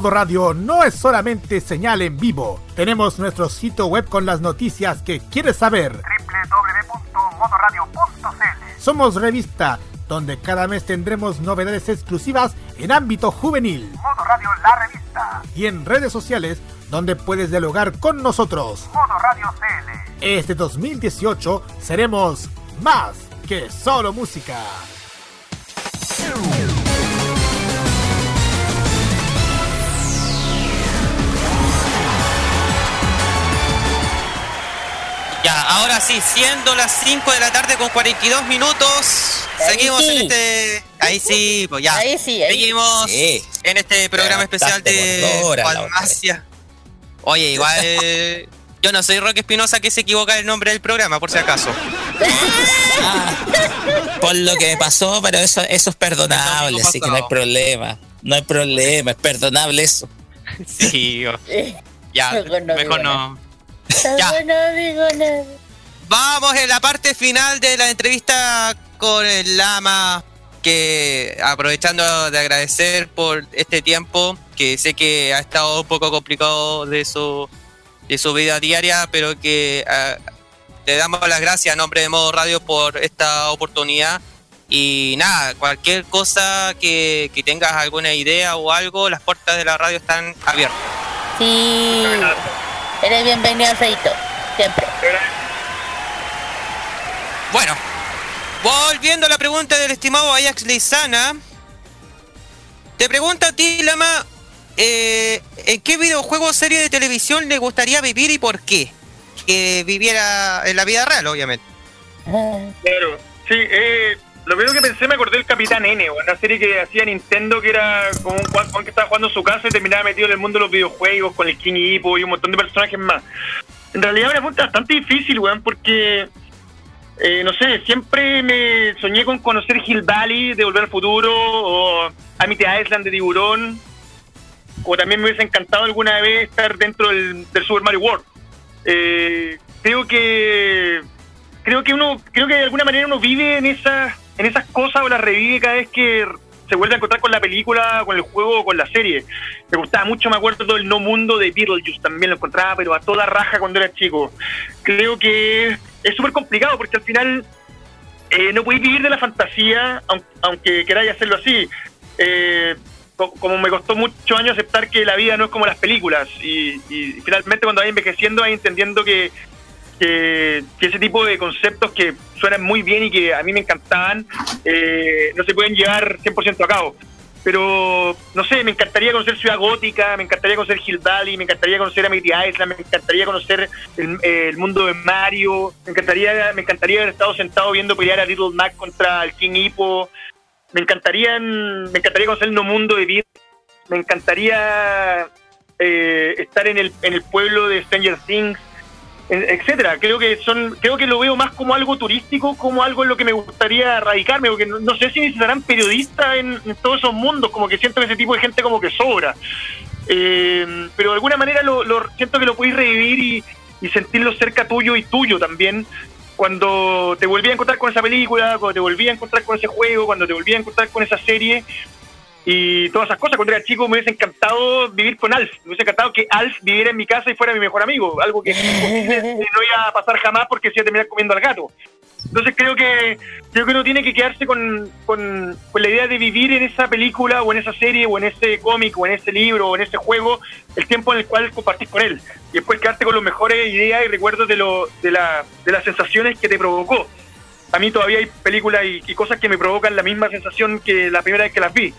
Modo Radio no es solamente señal en vivo. Tenemos nuestro sitio web con las noticias que quieres saber. www.modoradio.cl Somos revista, donde cada mes tendremos novedades exclusivas en ámbito juvenil. Modo Radio La Revista. Y en redes sociales, donde puedes dialogar con nosotros. Modo Radio CL. Este 2018 seremos más que solo música. Ya, ahora sí, siendo las 5 de la tarde con 42 minutos, Ahí seguimos sí. en este... Ahí sí, pues ya. Ahí sí, ahí. Seguimos Sí. en este programa especial de horas. Oye, igual... Yo no soy Roque Espinosa que se equivoca el nombre del programa, por si acaso. Ah, por lo que me pasó, pero eso, eso es perdonable, Eso así que no hay problema. No hay problema, es perdonable eso. Sí, ya, Mejor no mejor digo no. Ya. bueno, digo nada. Vamos en la parte final de la entrevista con el Lama, que aprovechando de agradecer por este tiempo, que sé que ha estado un poco complicado de su, de su vida diaria, pero que ah, le damos las gracias a nombre de Modo Radio por esta oportunidad. Y nada, cualquier cosa que, que tengas alguna idea o algo, las puertas de la radio están abiertas. Sí. Eres bienvenido, Feito. Siempre. Bueno, volviendo a la pregunta del estimado Ajax Lizana, te pregunto a ti, Lama, eh, ¿en qué videojuego o serie de televisión le gustaría vivir y por qué? Que viviera en la vida real, obviamente. Claro, sí, eh, lo primero que pensé me acordé del Capitán N, una serie que hacía Nintendo que era como un Juan, que estaba jugando en su casa y terminaba metido en el mundo de los videojuegos con el King Hippo y un montón de personajes más. En realidad me pregunta bastante difícil, weón, porque eh, no sé, siempre me soñé con conocer Hill Valley de Volver al Futuro o Amity Island de Tiburón o también me hubiese encantado alguna vez estar dentro del, del Super Mario World. Eh, creo que creo que uno creo que de alguna manera uno vive en esas en esas cosas o las revive cada vez que se vuelve a encontrar con la película, con el juego con la serie. Me gustaba mucho, me acuerdo del No Mundo de Beetlejuice, también lo encontraba, pero a toda raja cuando era chico. Creo que es súper complicado porque al final eh, no podéis vivir de la fantasía, aun- aunque queráis hacerlo así. Eh, co- como me costó muchos años aceptar que la vida no es como las películas y, y finalmente cuando vas envejeciendo vas entendiendo que, que, ese tipo de conceptos que suenan muy bien y que a mí me encantaban eh, no se pueden llevar 100% a cabo. Pero, no sé, me encantaría conocer Ciudad Gótica, me encantaría conocer Hill Valley, me encantaría conocer Amity Island, me encantaría conocer el, mundo de Mario, me encantaría, me encantaría haber estado sentado viendo pelear a Little Mac contra el King Hippo, me encantaría, me encantaría conocer el no mundo de Beat, me encantaría eh, estar en el, en el pueblo de Stranger Things, etcétera. Creo que son, creo que lo veo más como algo turístico, como algo en lo que me gustaría radicarme, porque no, sé si necesitarán periodistas en, en todos esos mundos, como que siento que ese tipo de gente como que sobra. Eh, pero de alguna manera lo, lo- siento que lo podéis revivir y, y sentirlo cerca tuyo y tuyo también cuando te volví a encontrar con esa película, cuando te volví a encontrar con ese juego, cuando te volví a encontrar con esa serie y todas esas cosas. Cuando era chico me hubiese encantado vivir con Alf, me hubiese encantado que Alf viviera en mi casa y fuera mi mejor amigo, algo que no iba a pasar jamás porque se iba a terminar comiendo al gato. Entonces creo que creo que uno tiene que quedarse con, con, con la idea de vivir en esa película o en esa serie o en ese cómic o en ese libro o en ese juego el tiempo en el cual compartís con él y después quedarte con las mejores ideas y recuerdos de, lo, de, la, de las sensaciones que te provocó. A mí todavía hay películas y, y cosas que me provocan la misma sensación que la primera vez que las vi.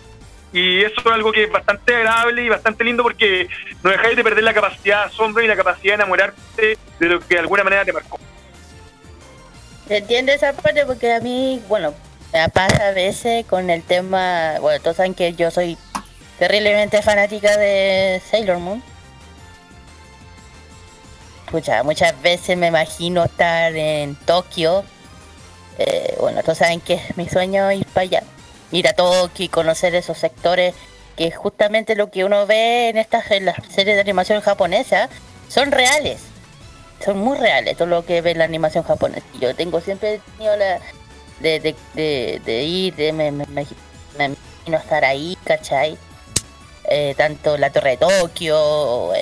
Y eso es algo que es bastante agradable y bastante lindo porque no dejáis de perder la capacidad de asombro y la capacidad de enamorarte de lo que de alguna manera te marcó. Se entiende esa parte porque a mí, bueno, me pasa a veces con el tema, bueno, todos saben que yo soy terriblemente fanática de Sailor Moon. Muchas veces me imagino estar en Tokio. Eh, bueno, todos saben que es mi sueño ir para allá. Ir a Tokio y conocer esos sectores que justamente lo que uno ve en estas en las series de animación japonesa son reales son muy reales todo lo que ve la animación japonesa. Yo tengo siempre tenido la de, ir, de me, estar ahí, ¿cachai? eh, tanto la Torre de Tokio o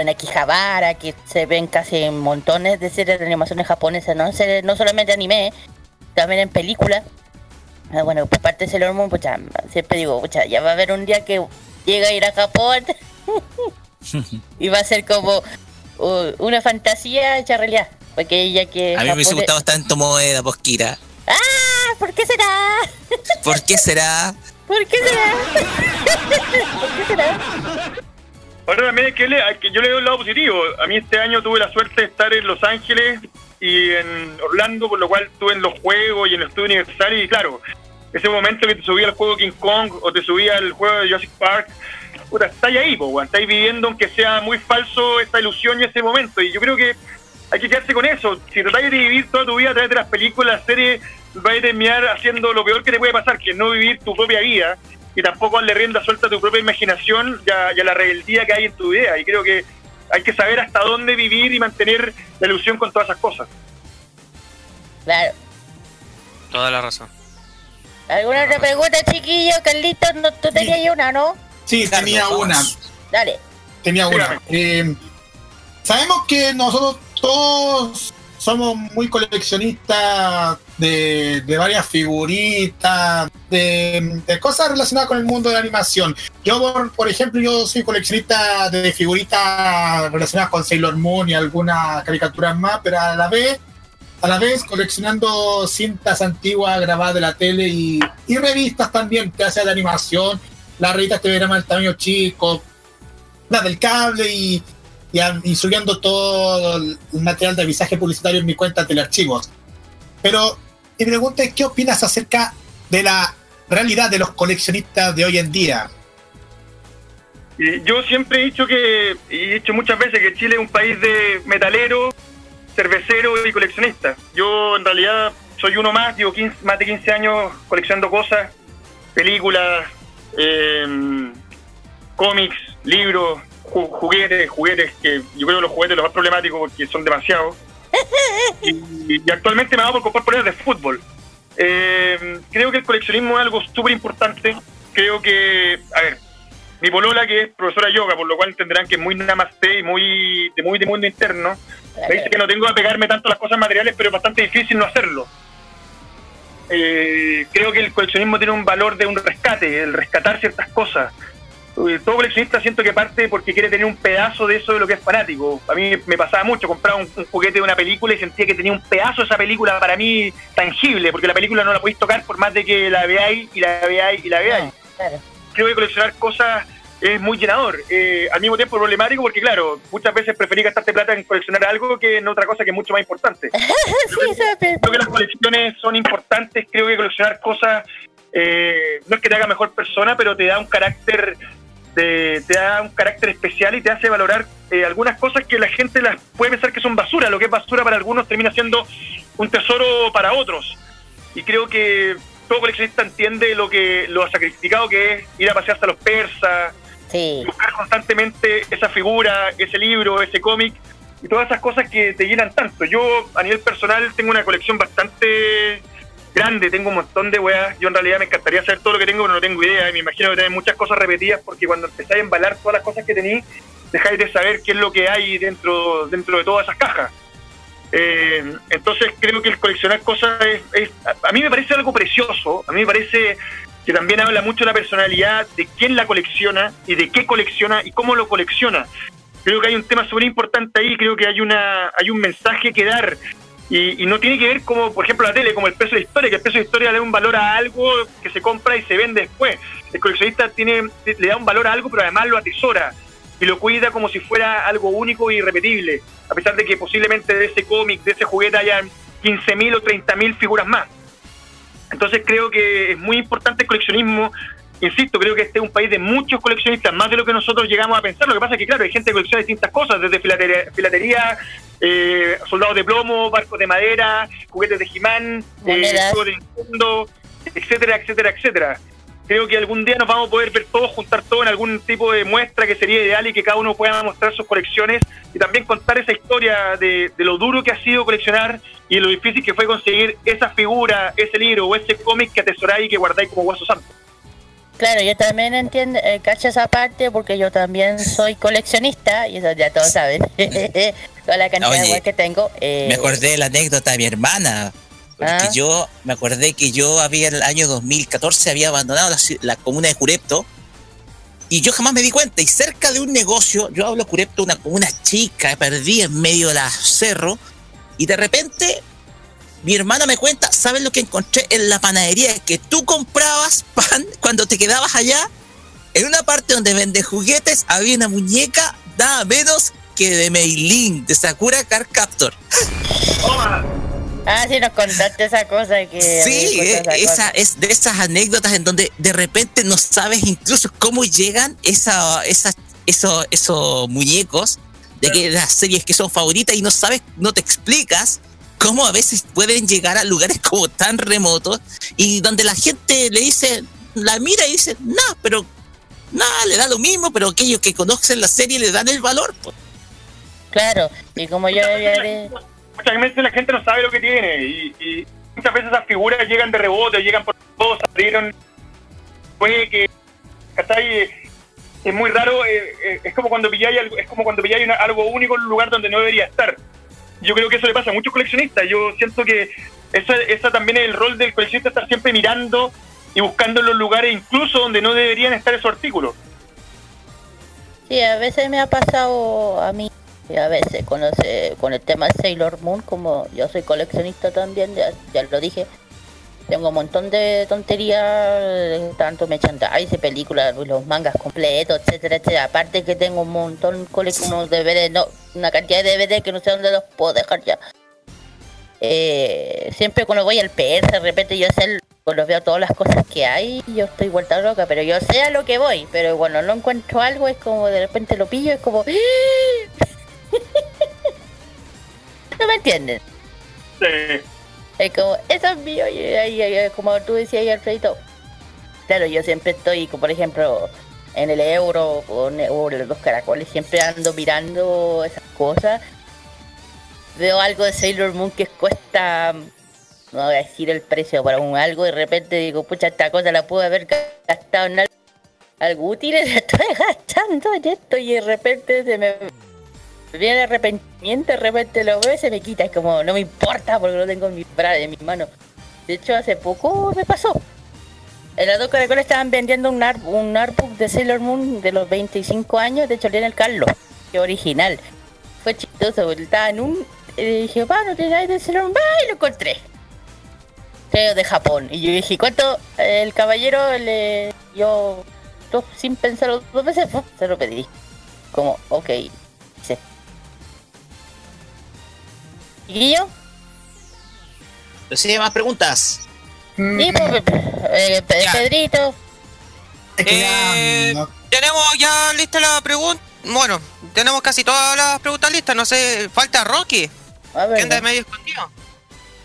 en, Akihabara, que se ven casi en montones de series de animaciones japonesas, no, no solamente anime, también en películas. Ah, bueno, por parte de Sailor Moon, pucha, siempre digo, pucha, ya va a haber un día que llega a ir a Japón y va a ser como uh, una fantasía hecha realidad. Porque ella que... A mí me hubiese Japón es- gustado tanto Moeda, Posquira. ¡Ah! ¿Por qué será? ¿Por qué será? ¿Por qué será? ¿Por qué será? Ahora también hay que, le- hay que- yo le doy el lado positivo. A mí este año tuve la suerte de estar en Los Ángeles y en Orlando, por lo cual estuve en los juegos y en el estudio universal y claro, ese momento que te subía al juego King Kong o te subía al juego de Jurassic Park, puta, estáis ahí, po, estáis viviendo aunque sea muy falso esa ilusión y ese momento y yo creo que hay que quedarse con eso. Si tratáis de vivir toda tu vida a través de las películas, las series, vais a terminar haciendo lo peor que te puede pasar, que es no vivir tu propia vida y tampoco darle rienda suelta a tu propia imaginación y a la rebeldía que hay en tu idea. Y creo que hay que saber hasta dónde vivir y mantener la ilusión con todas esas cosas. Claro. Toda la razón. ¿Alguna otra pregunta, chiquillo? Carlitos, no, tú tenías ahí una, ¿no? Sí, tenía una. Dale. Tenía una. Eh, sabemos que nosotros todos somos muy coleccionistas de, varias figuritas, de, cosas relacionadas con el mundo de la animación. Yo, por, por ejemplo, yo soy coleccionista de figuritas relacionadas con Sailor Moon y algunas caricaturas más, pero a la vez, a la vez coleccionando cintas antiguas grabadas de la tele y, revistas también, que hacen de animación, las revistas que verán del tamaño chico, las del cable y, y, y todo el material de avisaje publicitario en mi cuenta de archivos. Pero mi pregunta es, ¿qué opinas acerca de la realidad de los coleccionistas de hoy en día? Y yo siempre he dicho que, y he dicho muchas veces que Chile es un país de metaleros, cerveceros y coleccionistas. Yo en realidad soy uno más, llevo 15 más de 15 años coleccionando cosas, películas, em, cómics, libros, juguetes, juguetes que yo creo que los juguetes los más problemáticos porque son demasiados. Y, y actualmente me hago por comprar poleras de fútbol. Eh, creo que el coleccionismo es algo súper importante. Creo que, a ver, mi polola, que es profesora de yoga, por lo cual entenderán que es muy namaste y muy de muy de mundo interno, me dice que no tengo que pegarme tanto a las cosas materiales, pero es bastante difícil no hacerlo. Eh, creo que el coleccionismo tiene un valor de un rescate, el rescatar ciertas cosas. Eh, Todo coleccionista siento que parte porque quiere tener un pedazo de eso de lo que es fanático. A mí me pasaba mucho, compraba un, un juguete de una película y sentía que tenía un pedazo de esa película para mí tangible, porque la película no la podéis tocar por más de que la veáis y la veáis y la veáis Claro. creo que coleccionar cosas es muy llenador. Eh, al mismo tiempo problemático porque, claro, muchas veces preferí gastarte plata en coleccionar algo que en otra cosa que es mucho más importante. sí. Creo que las colecciones son importantes, creo que coleccionar cosas eh, no es que te haga mejor persona, pero te da un carácter te da un carácter especial y te hace valorar eh, algunas cosas que la gente las puede pensar que son basura. Lo que es basura para algunos termina siendo un tesoro para otros. Y creo que todo coleccionista entiende lo que lo sacrificado que es ir a pasearse a los persas, Sí. buscar constantemente esa figura, ese libro, ese cómic y todas esas cosas que te llenan tanto. Yo a nivel personal tengo una colección bastante grande, tengo un montón de weas. Yo en realidad me encantaría saber todo lo que tengo, pero no tengo idea. Y me imagino que tenés muchas cosas repetidas porque cuando empezáis a embalar todas las cosas que tenéis, dejáis de saber qué es lo que hay dentro, dentro de todas esas cajas. Eh, entonces creo que el coleccionar cosas es, a mí me parece algo precioso, a mí me parece que también habla mucho de la personalidad de quién la colecciona y de qué colecciona y cómo lo colecciona. Creo que hay un tema súper importante ahí, creo que hay una hay un mensaje que dar y, y no tiene que ver como, por ejemplo, la tele, como el peso de historia, que el peso de historia le da un valor a algo que se compra y se vende después. El coleccionista tiene le da un valor a algo, pero además lo atesora y lo cuida como si fuera algo único y irrepetible, a pesar de que posiblemente de ese cómic, de ese juguete hayan 15.000 o 30.000 figuras más. Entonces creo que es muy importante el coleccionismo. Insisto, creo que este es un país de muchos coleccionistas, más de lo que nosotros llegamos a pensar. Lo que pasa es que, claro, hay gente que colecciona distintas cosas, desde filatería, filatería, eh, soldados de plomo, barcos de madera, juguetes de Jimán, juegos de Nintendo, etcétera, etcétera, etcétera. Creo que algún día nos vamos a poder ver todos, juntar todo en algún tipo de muestra que sería ideal y que cada uno pueda mostrar sus colecciones y también contar esa historia de, de lo duro que ha sido coleccionar y lo difícil que fue conseguir esa figura, ese libro o ese cómic que atesoráis y que guardáis como hueso santo. Claro, yo también entiendo, eh, cacho esa parte porque yo también soy coleccionista y eso ya todos saben. Toda la cantidad de weas que tengo. eh, Me acordé de la anécdota de mi hermana. Porque Ah. yo me acordé que yo había en el año 2014 había abandonado la, la comuna de Curepto y yo jamás me di cuenta. Y cerca de un negocio, yo hablo Curepto, una comuna chica, perdí en medio de la cerro y de repente mi hermana me cuenta, ¿sabes lo que encontré en la panadería? Que tú comprabas pan cuando te quedabas allá. En una parte donde venden juguetes había una muñeca nada menos que de Meilin, de Sakura Card Captor. Ah, sí, nos contaste esa cosa que... Sí, eh, esa esa cosa. es de esas anécdotas en donde de repente no sabes incluso cómo llegan esa, esa, eso- esos muñecos de que las series que son favoritas y no sabes, no te explicas cómo a veces pueden llegar a lugares como tan remotos y donde la gente le dice, la mira y dice, no, pero nada, le da lo mismo, pero aquellos que conocen la serie le dan el valor. pues. Claro, y como yo. Muchas veces la gente no sabe lo que tiene y, y muchas veces esas figuras llegan de rebote, llegan por todos, salieron. Puede que. ¿cachai? Es muy raro, eh, eh, es como cuando pilláis algo, es como cuando pilláis algo único en un lugar donde no debería estar. Yo creo que eso le pasa a muchos coleccionistas. Yo siento que esa, esa también es el rol del coleccionista, estar siempre mirando y buscando los lugares incluso donde no deberían estar esos artículos. Sí, a veces me ha pasado a mí, a veces con, eh, con el tema de Sailor Moon, como yo soy coleccionista también, ya, ya lo dije, tengo un montón de tonterías, tanto merchandise, películas, los mangas completos, etcétera, etcétera. Aparte que tengo un montón cole- unos no, una cantidad de DVD que no sé dónde los puedo dejar ya. Eh, siempre cuando voy al PS, de repente yo sé, cuando veo todas las cosas que hay, yo estoy vuelta loca, pero yo sé a lo que voy, pero cuando no encuentro algo es como de repente lo pillo, es como... no me entienden. Eh, Es como, eso es mío, y ahí- ahí- como tú decías Alfredito. Claro, yo siempre estoy, como por ejemplo, en el euro o en o los caracoles, siempre ando mirando esas cosas. Veo algo de Sailor Moon que cuesta, no voy a decir el precio para un algo, y de repente digo, pucha, esta cosa la pude haber gastado en algo, algo útil, estoy gastando en esto, y de repente se me viene arrepentimiento, de repente lo veo y se me quita, es como, no me importa porque lo tengo en mi, en mis manos. De hecho, hace poco me pasó. En la dos caracoles estaban vendiendo un, art, un artbook de Sailor Moon de los 25 años de Cholián el Carlos, que original. Fue chistoso, estaba en un... Y dije, va, no tiene de Sailor Moon, va, y lo encontré. Creo de Japón. Y yo dije, ¿cuánto? El caballero le... Yo, yo sin pensarlo dos veces, ¡fum! se lo pedí. Como, ok, sí. ¿Chiquillo? Recibe más preguntas. Sí, pues, eh, Pe- Ya. Pedrito. Es que ya, Eh, no- Tenemos ya lista la pregunta. Bueno, tenemos casi todas las preguntas listas. No sé, falta Rocky. A que ver. anda medio escondido.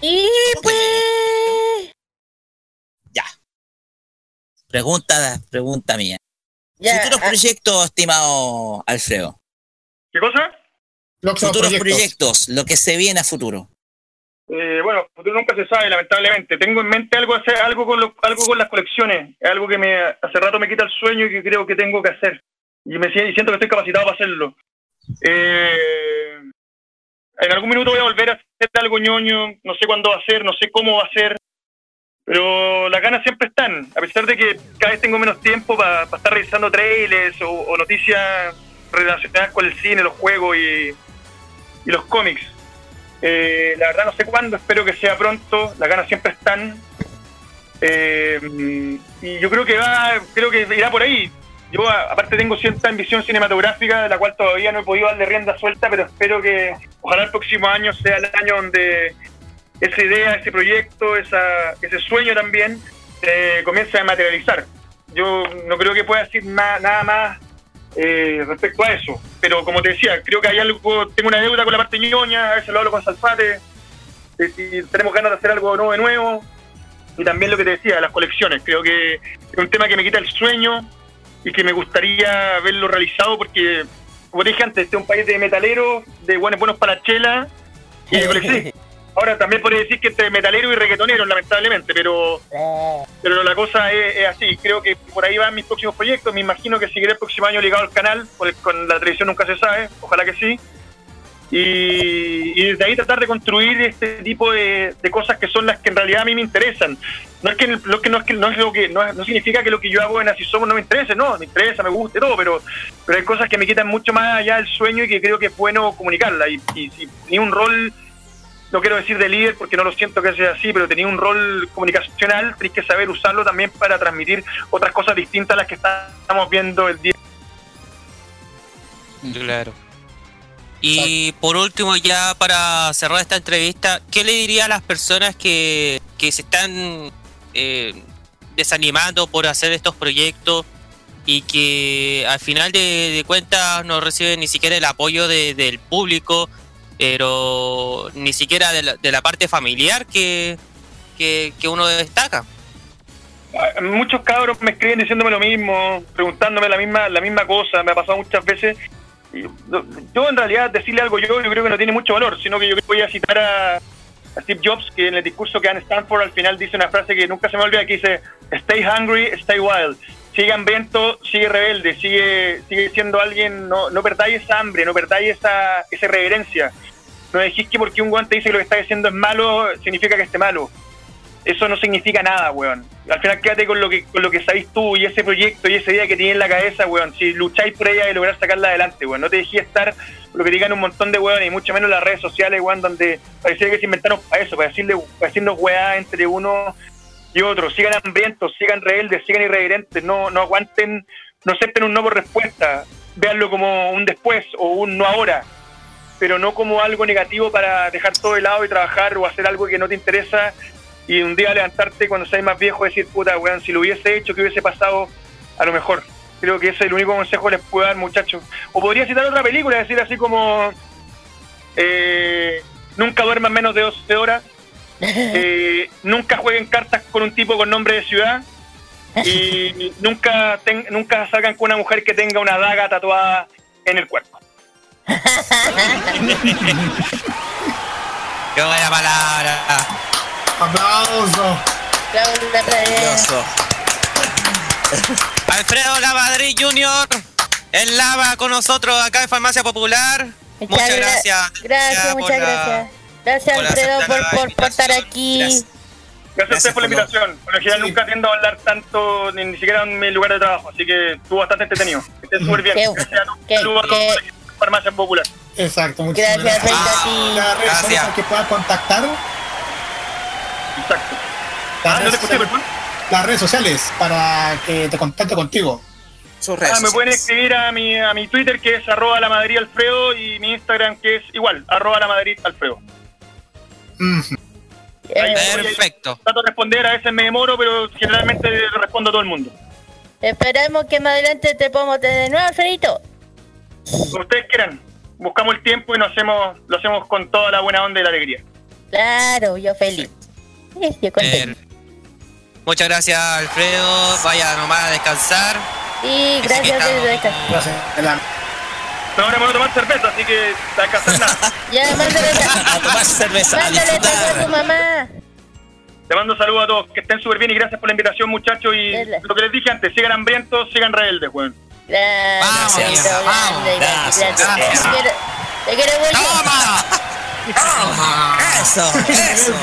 Y pues. Ya. Pregunta, pregunta mía. Ya, Futuros ah, proyectos, estimado Alfredo. ¿Qué cosa? los Futuros proyectos. proyectos, lo que se viene a futuro. Eh, bueno, futuro nunca se sabe, lamentablemente. Tengo en mente algo hacer, algo con los- algo con las colecciones, Es algo que me hace rato me quita el sueño y que creo que tengo que hacer. Y me siento que estoy capacitado para hacerlo. Eh, en algún minuto voy a volver a hacer algo ñoño, no sé cuándo va a ser, no sé cómo va a ser, pero las ganas siempre están, a pesar de que cada vez tengo menos tiempo para estar revisando trailers o, o noticias relacionadas con el cine, los juegos y, y los cómics. Eh, la verdad no sé cuándo, espero que sea pronto, las ganas siempre están. Eh, y yo creo que va, creo que irá por ahí. Yo aparte tengo cierta ambición cinematográfica de la cual todavía no he podido darle rienda suelta, pero espero que ojalá el próximo año sea el año donde esa idea, ese proyecto, esa, ese sueño también eh, comience a materializar. Yo no creo que pueda decir na- nada más eh, respecto a eso. Pero como te decía, creo que hay algo, tengo una deuda con la parte ñoña, a veces lo hablo con Salfate, de si tenemos ganas de hacer algo nuevo de nuevo. Y también lo que te decía, las colecciones. Creo que es un tema que me quita el sueño y que me gustaría verlo realizado porque, como te dije antes, este es un país de metaleros, de buenos, buenos para chela y de coleccionistas. Ahora también podría decir que entre metalero y reggaetonero, lamentablemente, pero pero la cosa es, así. Creo que por ahí van mis próximos proyectos. Me imagino que seguiré el próximo año ligado al canal, el- con la televisión nunca se sabe, ojalá que sí. Y, y desde ahí tratar de construir este tipo de, cosas que son las que en realidad a mí me interesan. No es que lo que no es que no es lo que no, significa que lo que yo hago en Así no me interese, no, me interesa, me guste todo, pero pero hay cosas que me quitan mucho más allá del sueño y que creo que es bueno comunicarla. Y, y tenía un rol, no quiero decir de líder porque no lo siento que sea así, pero tenía un rol comunicacional, tenés que saber usarlo también para transmitir otras cosas distintas a las que estamos viendo el día. Claro. Y por último, ya para cerrar esta entrevista, ¿qué le diría a las personas que, que se están eh, desanimando por hacer estos proyectos y que al final de, de cuentas no reciben ni siquiera el apoyo de- del público, pero ni siquiera de la, de la parte familiar que, que, uno destaca? Muchos cabros me escriben diciéndome lo mismo, preguntándome la misma la misma cosa, me ha pasado muchas veces. Yo, en realidad decirle algo yo, yo creo que no tiene mucho valor, sino que yo voy a citar a, a Steve Jobs, que en el discurso que da en Stanford al final dice una frase que nunca se me olvida, que dice, stay hungry, stay wild. Sigue hambriento, sigue rebelde, sigue sigue siendo alguien, no, no perdáis esa hambre, no perdáis esa, esa reverencia. No decís que porque un guante dice que lo que está diciendo es malo, significa que esté malo eso no significa nada, weón. Al final quédate con lo que con lo que sabéis tú y ese proyecto y esa idea que tienes en la cabeza, weón. Si lucháis por ella y lograr sacarla adelante, weón. No te dejéis estar lo que digan un montón de weón y mucho menos las redes sociales, weón, donde parecía que se inventaron para eso, para decirle, para decirnos weá entre uno y otro. Sigan hambrientos, sigan rebeldes, sigan irreverentes, no, no aguanten, no acepten un no por respuesta. Véanlo como un después o un no ahora pero no como algo negativo para dejar todo de lado y trabajar o hacer algo que no te interesa y un día levantarte cuando seas más viejo y decir, puta, weón, si lo hubiese hecho, ¿qué hubiese pasado? A lo mejor. Creo que ese es el único consejo que les puedo dar, muchachos. O podría citar otra película, decir así como... eh, nunca duerman menos de 12 horas. eh, nunca jueguen cartas con un tipo con nombre de ciudad. Y nunca, ten- nunca salgan con una mujer que tenga una daga tatuada en el cuerpo. ¡Qué buena palabra! Aplauso. Maravilloso. Alfredo Lamadrid Jr. en Lava con nosotros acá en Farmacia Popular. Muchas gra- gracias. Gracias, muchas gracias. Gracias, por Alfredo, por, por, por estar aquí. Gracias. Gracias, a ustedes por la invitación. Por lo general nunca tiendo a hablar tanto, ni, ni siquiera en mi lugar de trabajo, así que estuvo bastante entretenido. Que estén súper bien. Qué- Gracias qué- Saludos a todos qué- farmacia popular. Exacto, muchas Gracias, gracias. Alfredo, a ti. Las redes Gracias. que puedan contactar. Exacto. Las Ah, redes escuché, las redes sociales para que te contacte contigo. Sus redes Ah, me pueden escribir a mi, a mi Twitter que es arroba la Madrid Alfredo y mi Instagram que es igual, arroba la Madrid Alfredo. Perfecto. Trato de responder, a veces me demoro, pero generalmente respondo a todo el mundo. esperamos que más adelante te podamos tener de nuevo, Alfredito. Como ustedes quieran, buscamos el tiempo y nos hacemos, lo hacemos con toda la buena onda y la alegría. Claro, yo feliz. Sí, yo contento. Muchas gracias, Alfredo. Vaya nomás a descansar. Sí, gracias, Alfredo. Gracias. No, ahora me voy a tomar cerveza, así que que hacer nada. Ya, mándale, A tomar cerveza, a mándale a tu mamá. Te mando saludos a todos, que estén súper bien y gracias por la invitación, muchachos. Y lo que les dije antes, sigan hambrientos, sigan rebeldes, weón. Gracias, Vamos, Alfredito, vamos, grande, gracias, gracias. gracias. Te quiero, te quiero mucho. ¡Toma! Eso, eso.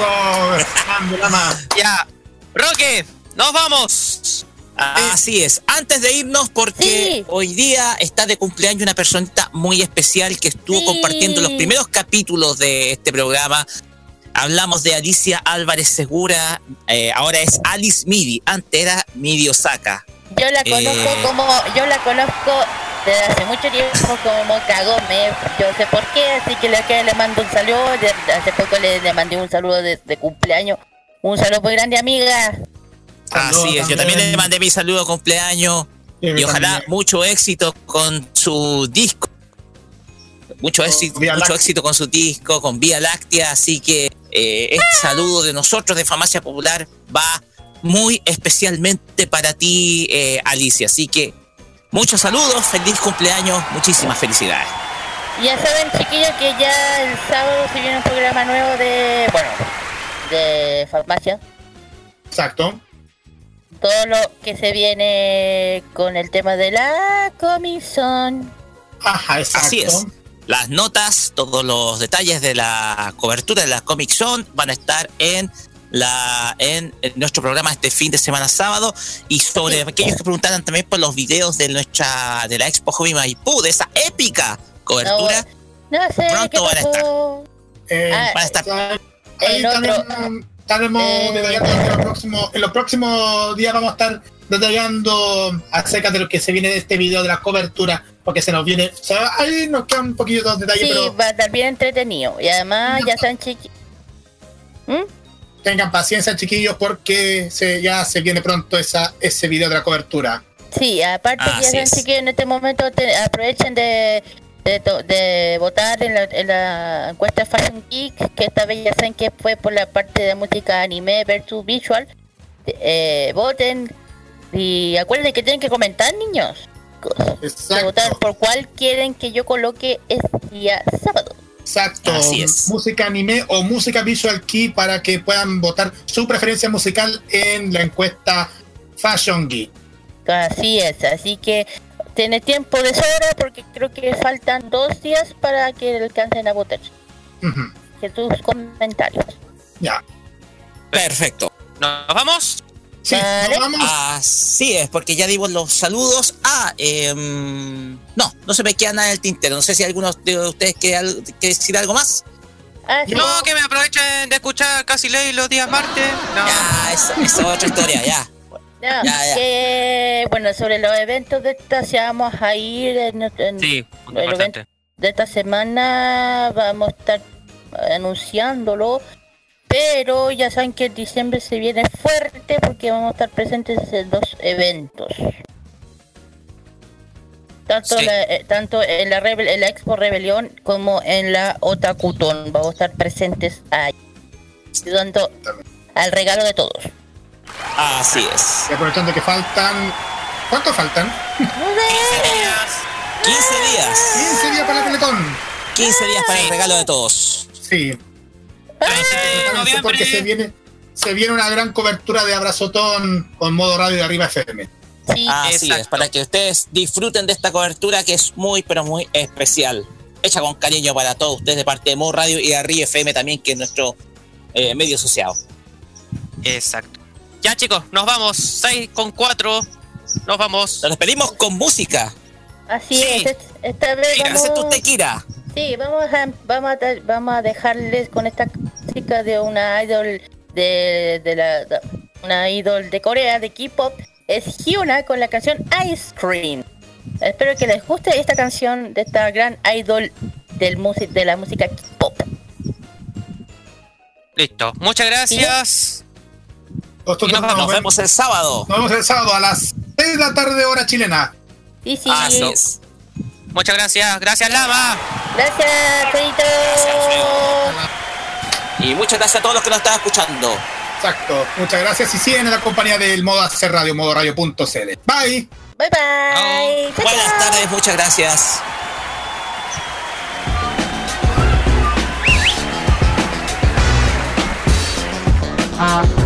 Ya. Roque, nos vamos. Así es. Antes de irnos, porque Sí. hoy día está de cumpleaños una personita muy especial que estuvo Sí. compartiendo los primeros capítulos de este programa. Hablamos de Alicia Álvarez Segura, eh, ahora es Alice Midi, antes era Midi Osaka. Yo la conozco Eh. como, yo la conozco desde hace mucho tiempo como Cagome, yo sé por qué, así que le, que le mando un saludo, de- hace poco le, le mandé un saludo de, de cumpleaños, un saludo muy grande amiga, Saludos Así es, yo también le mandé mi saludo de cumpleaños Sí, y ojalá también. mucho éxito con su disco. Mucho éxito, Vía mucho Láctea. éxito con su disco, con Vía Láctea, así que eh, este saludo de nosotros de Farmacia Popular va muy especialmente para ti, eh, Alicia. Así que muchos saludos, feliz cumpleaños, muchísimas felicidades. Ya saben, chiquillos, que ya el sábado se viene un programa nuevo de, bueno, de farmacia. Exacto. Todo lo que se viene con el tema de la comisión. Ajá, exacto. Así es. Las notas, todos los detalles de la cobertura de la Comic Zone van a estar en la en, en nuestro programa este fin de semana sábado y sobre aquellos que preguntaran también por los videos de nuestra de la Expo Hobby Maipú de esa épica cobertura No sé Pronto van a pasó. Eh, Ah, van a estar Ahí el estaremos, otro. estaremos Eh. detallando en los, próximos, en los próximos días vamos a estar detallando acerca de lo que se viene de este video de la cobertura, porque se nos viene, o sea, ahí nos quedan un poquito de detalles, Sí, pero va a estar bien entretenido. Y además, ya están chiqui... ¿Mm? Tengan paciencia chiquillos porque se, ya se viene pronto esa, ese video de la cobertura. Sí, aparte que ya Así saben es. chiquillos, en este momento te- aprovechen de, de, to- de votar en la, en la encuesta Fashion Geek, que esta vez ya saben que fue por la parte de música anime versus visual. Eh, voten y acuerden que tienen que comentar, niños. De Exacto. votar por cuál quieren que yo coloque este día sábado. Exacto, Así es. música anime o música visual key para que puedan votar su preferencia musical en la encuesta Fashion Geek. Así es, así que tiene tiempo de sobra porque creo que faltan dos días para que alcancen a votar. Ujú, Que tus comentarios. Ya. perfecto ¿Nos vamos? Sí, Vale. vamos. Así es, porque ya dimos los saludos. Ah, em, no, no se me queda nada en el tintero. No sé si alguno de ustedes quiere, quiere decir algo más. Ah. No, que me aprovechen de escuchar Casi Ley los días martes. No. Ya, esa es otra historia, ya. No, Ya, ya. que, bueno, sobre los eventos de esta, si vamos a ir en, en- Sí, el evento de esta semana, vamos a estar anunciándolo, pero ya saben que diciembre se viene fuerte porque vamos a estar presentes en dos eventos. Tanto, Sí. la- eh, tanto en, la Rebel- en la Expo Rebelión como en la Otakuton. Vamos a estar presentes ahí, ayudando al regalo de todos. Así es. Y aprovechando que faltan. ¿Cuántos faltan? 15 días. 15 días para el Teletón. 15 días para el regalo de todos. Sí. 13 de Prepárense porque se viene, se viene una gran cobertura de Abrazotón con modo radio de arriba FM. Sí, Así Exacto. es, para que ustedes disfruten de esta cobertura que es muy, pero muy especial. Hecha con cariño para todos ustedes de parte de Mo Radio y Arriba FM también, que es nuestro eh, medio asociado. Exacto. Ya chicos, nos vamos. 6 con 4. Nos vamos. Nos despedimos con música. así Sí. es. es- Esta vez vamos... Tu tequila. Sí, vamos a, vamos, a, vamos a dejarles con esta música de una idol de, de la de- una idol de Corea de K-pop es Hyuna con la canción Ice Cream. Espero que les guste esta canción de esta gran idol del music de la música K-pop. Listo. Muchas gracias. Y nos nos, vamos. Nos vemos el sábado. nos vemos el sábado a las 6 de la tarde, hora chilena. Sí, sí. Así es. Muchas gracias. Gracias, Lama. Gracias, Pedrito. Y muchas gracias a todos los que nos están escuchando. Exacto. Muchas gracias y siguen en la compañía del modo hacer radio, modo radio.cl. Bye. Bye bye. Chao, Buenas chao. tardes, muchas gracias. Everybody,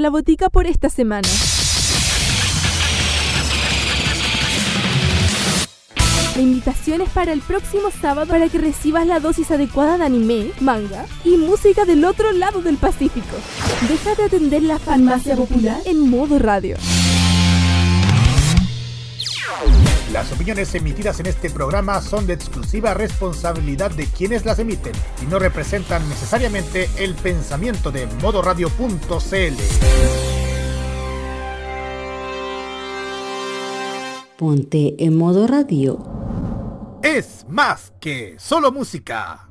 la botica por esta semana. La invitación es para el próximo sábado para que recibas la dosis adecuada de anime, manga y música del otro lado del Pacífico. Déjate atender la farmacia popular en modo radio. Las opiniones emitidas en este programa son de exclusiva exclusiva responsabilidad de quienes las emiten y no representan necesariamente el pensamiento de modoradio.cl. Ponte en modo radio. Es más que solo música.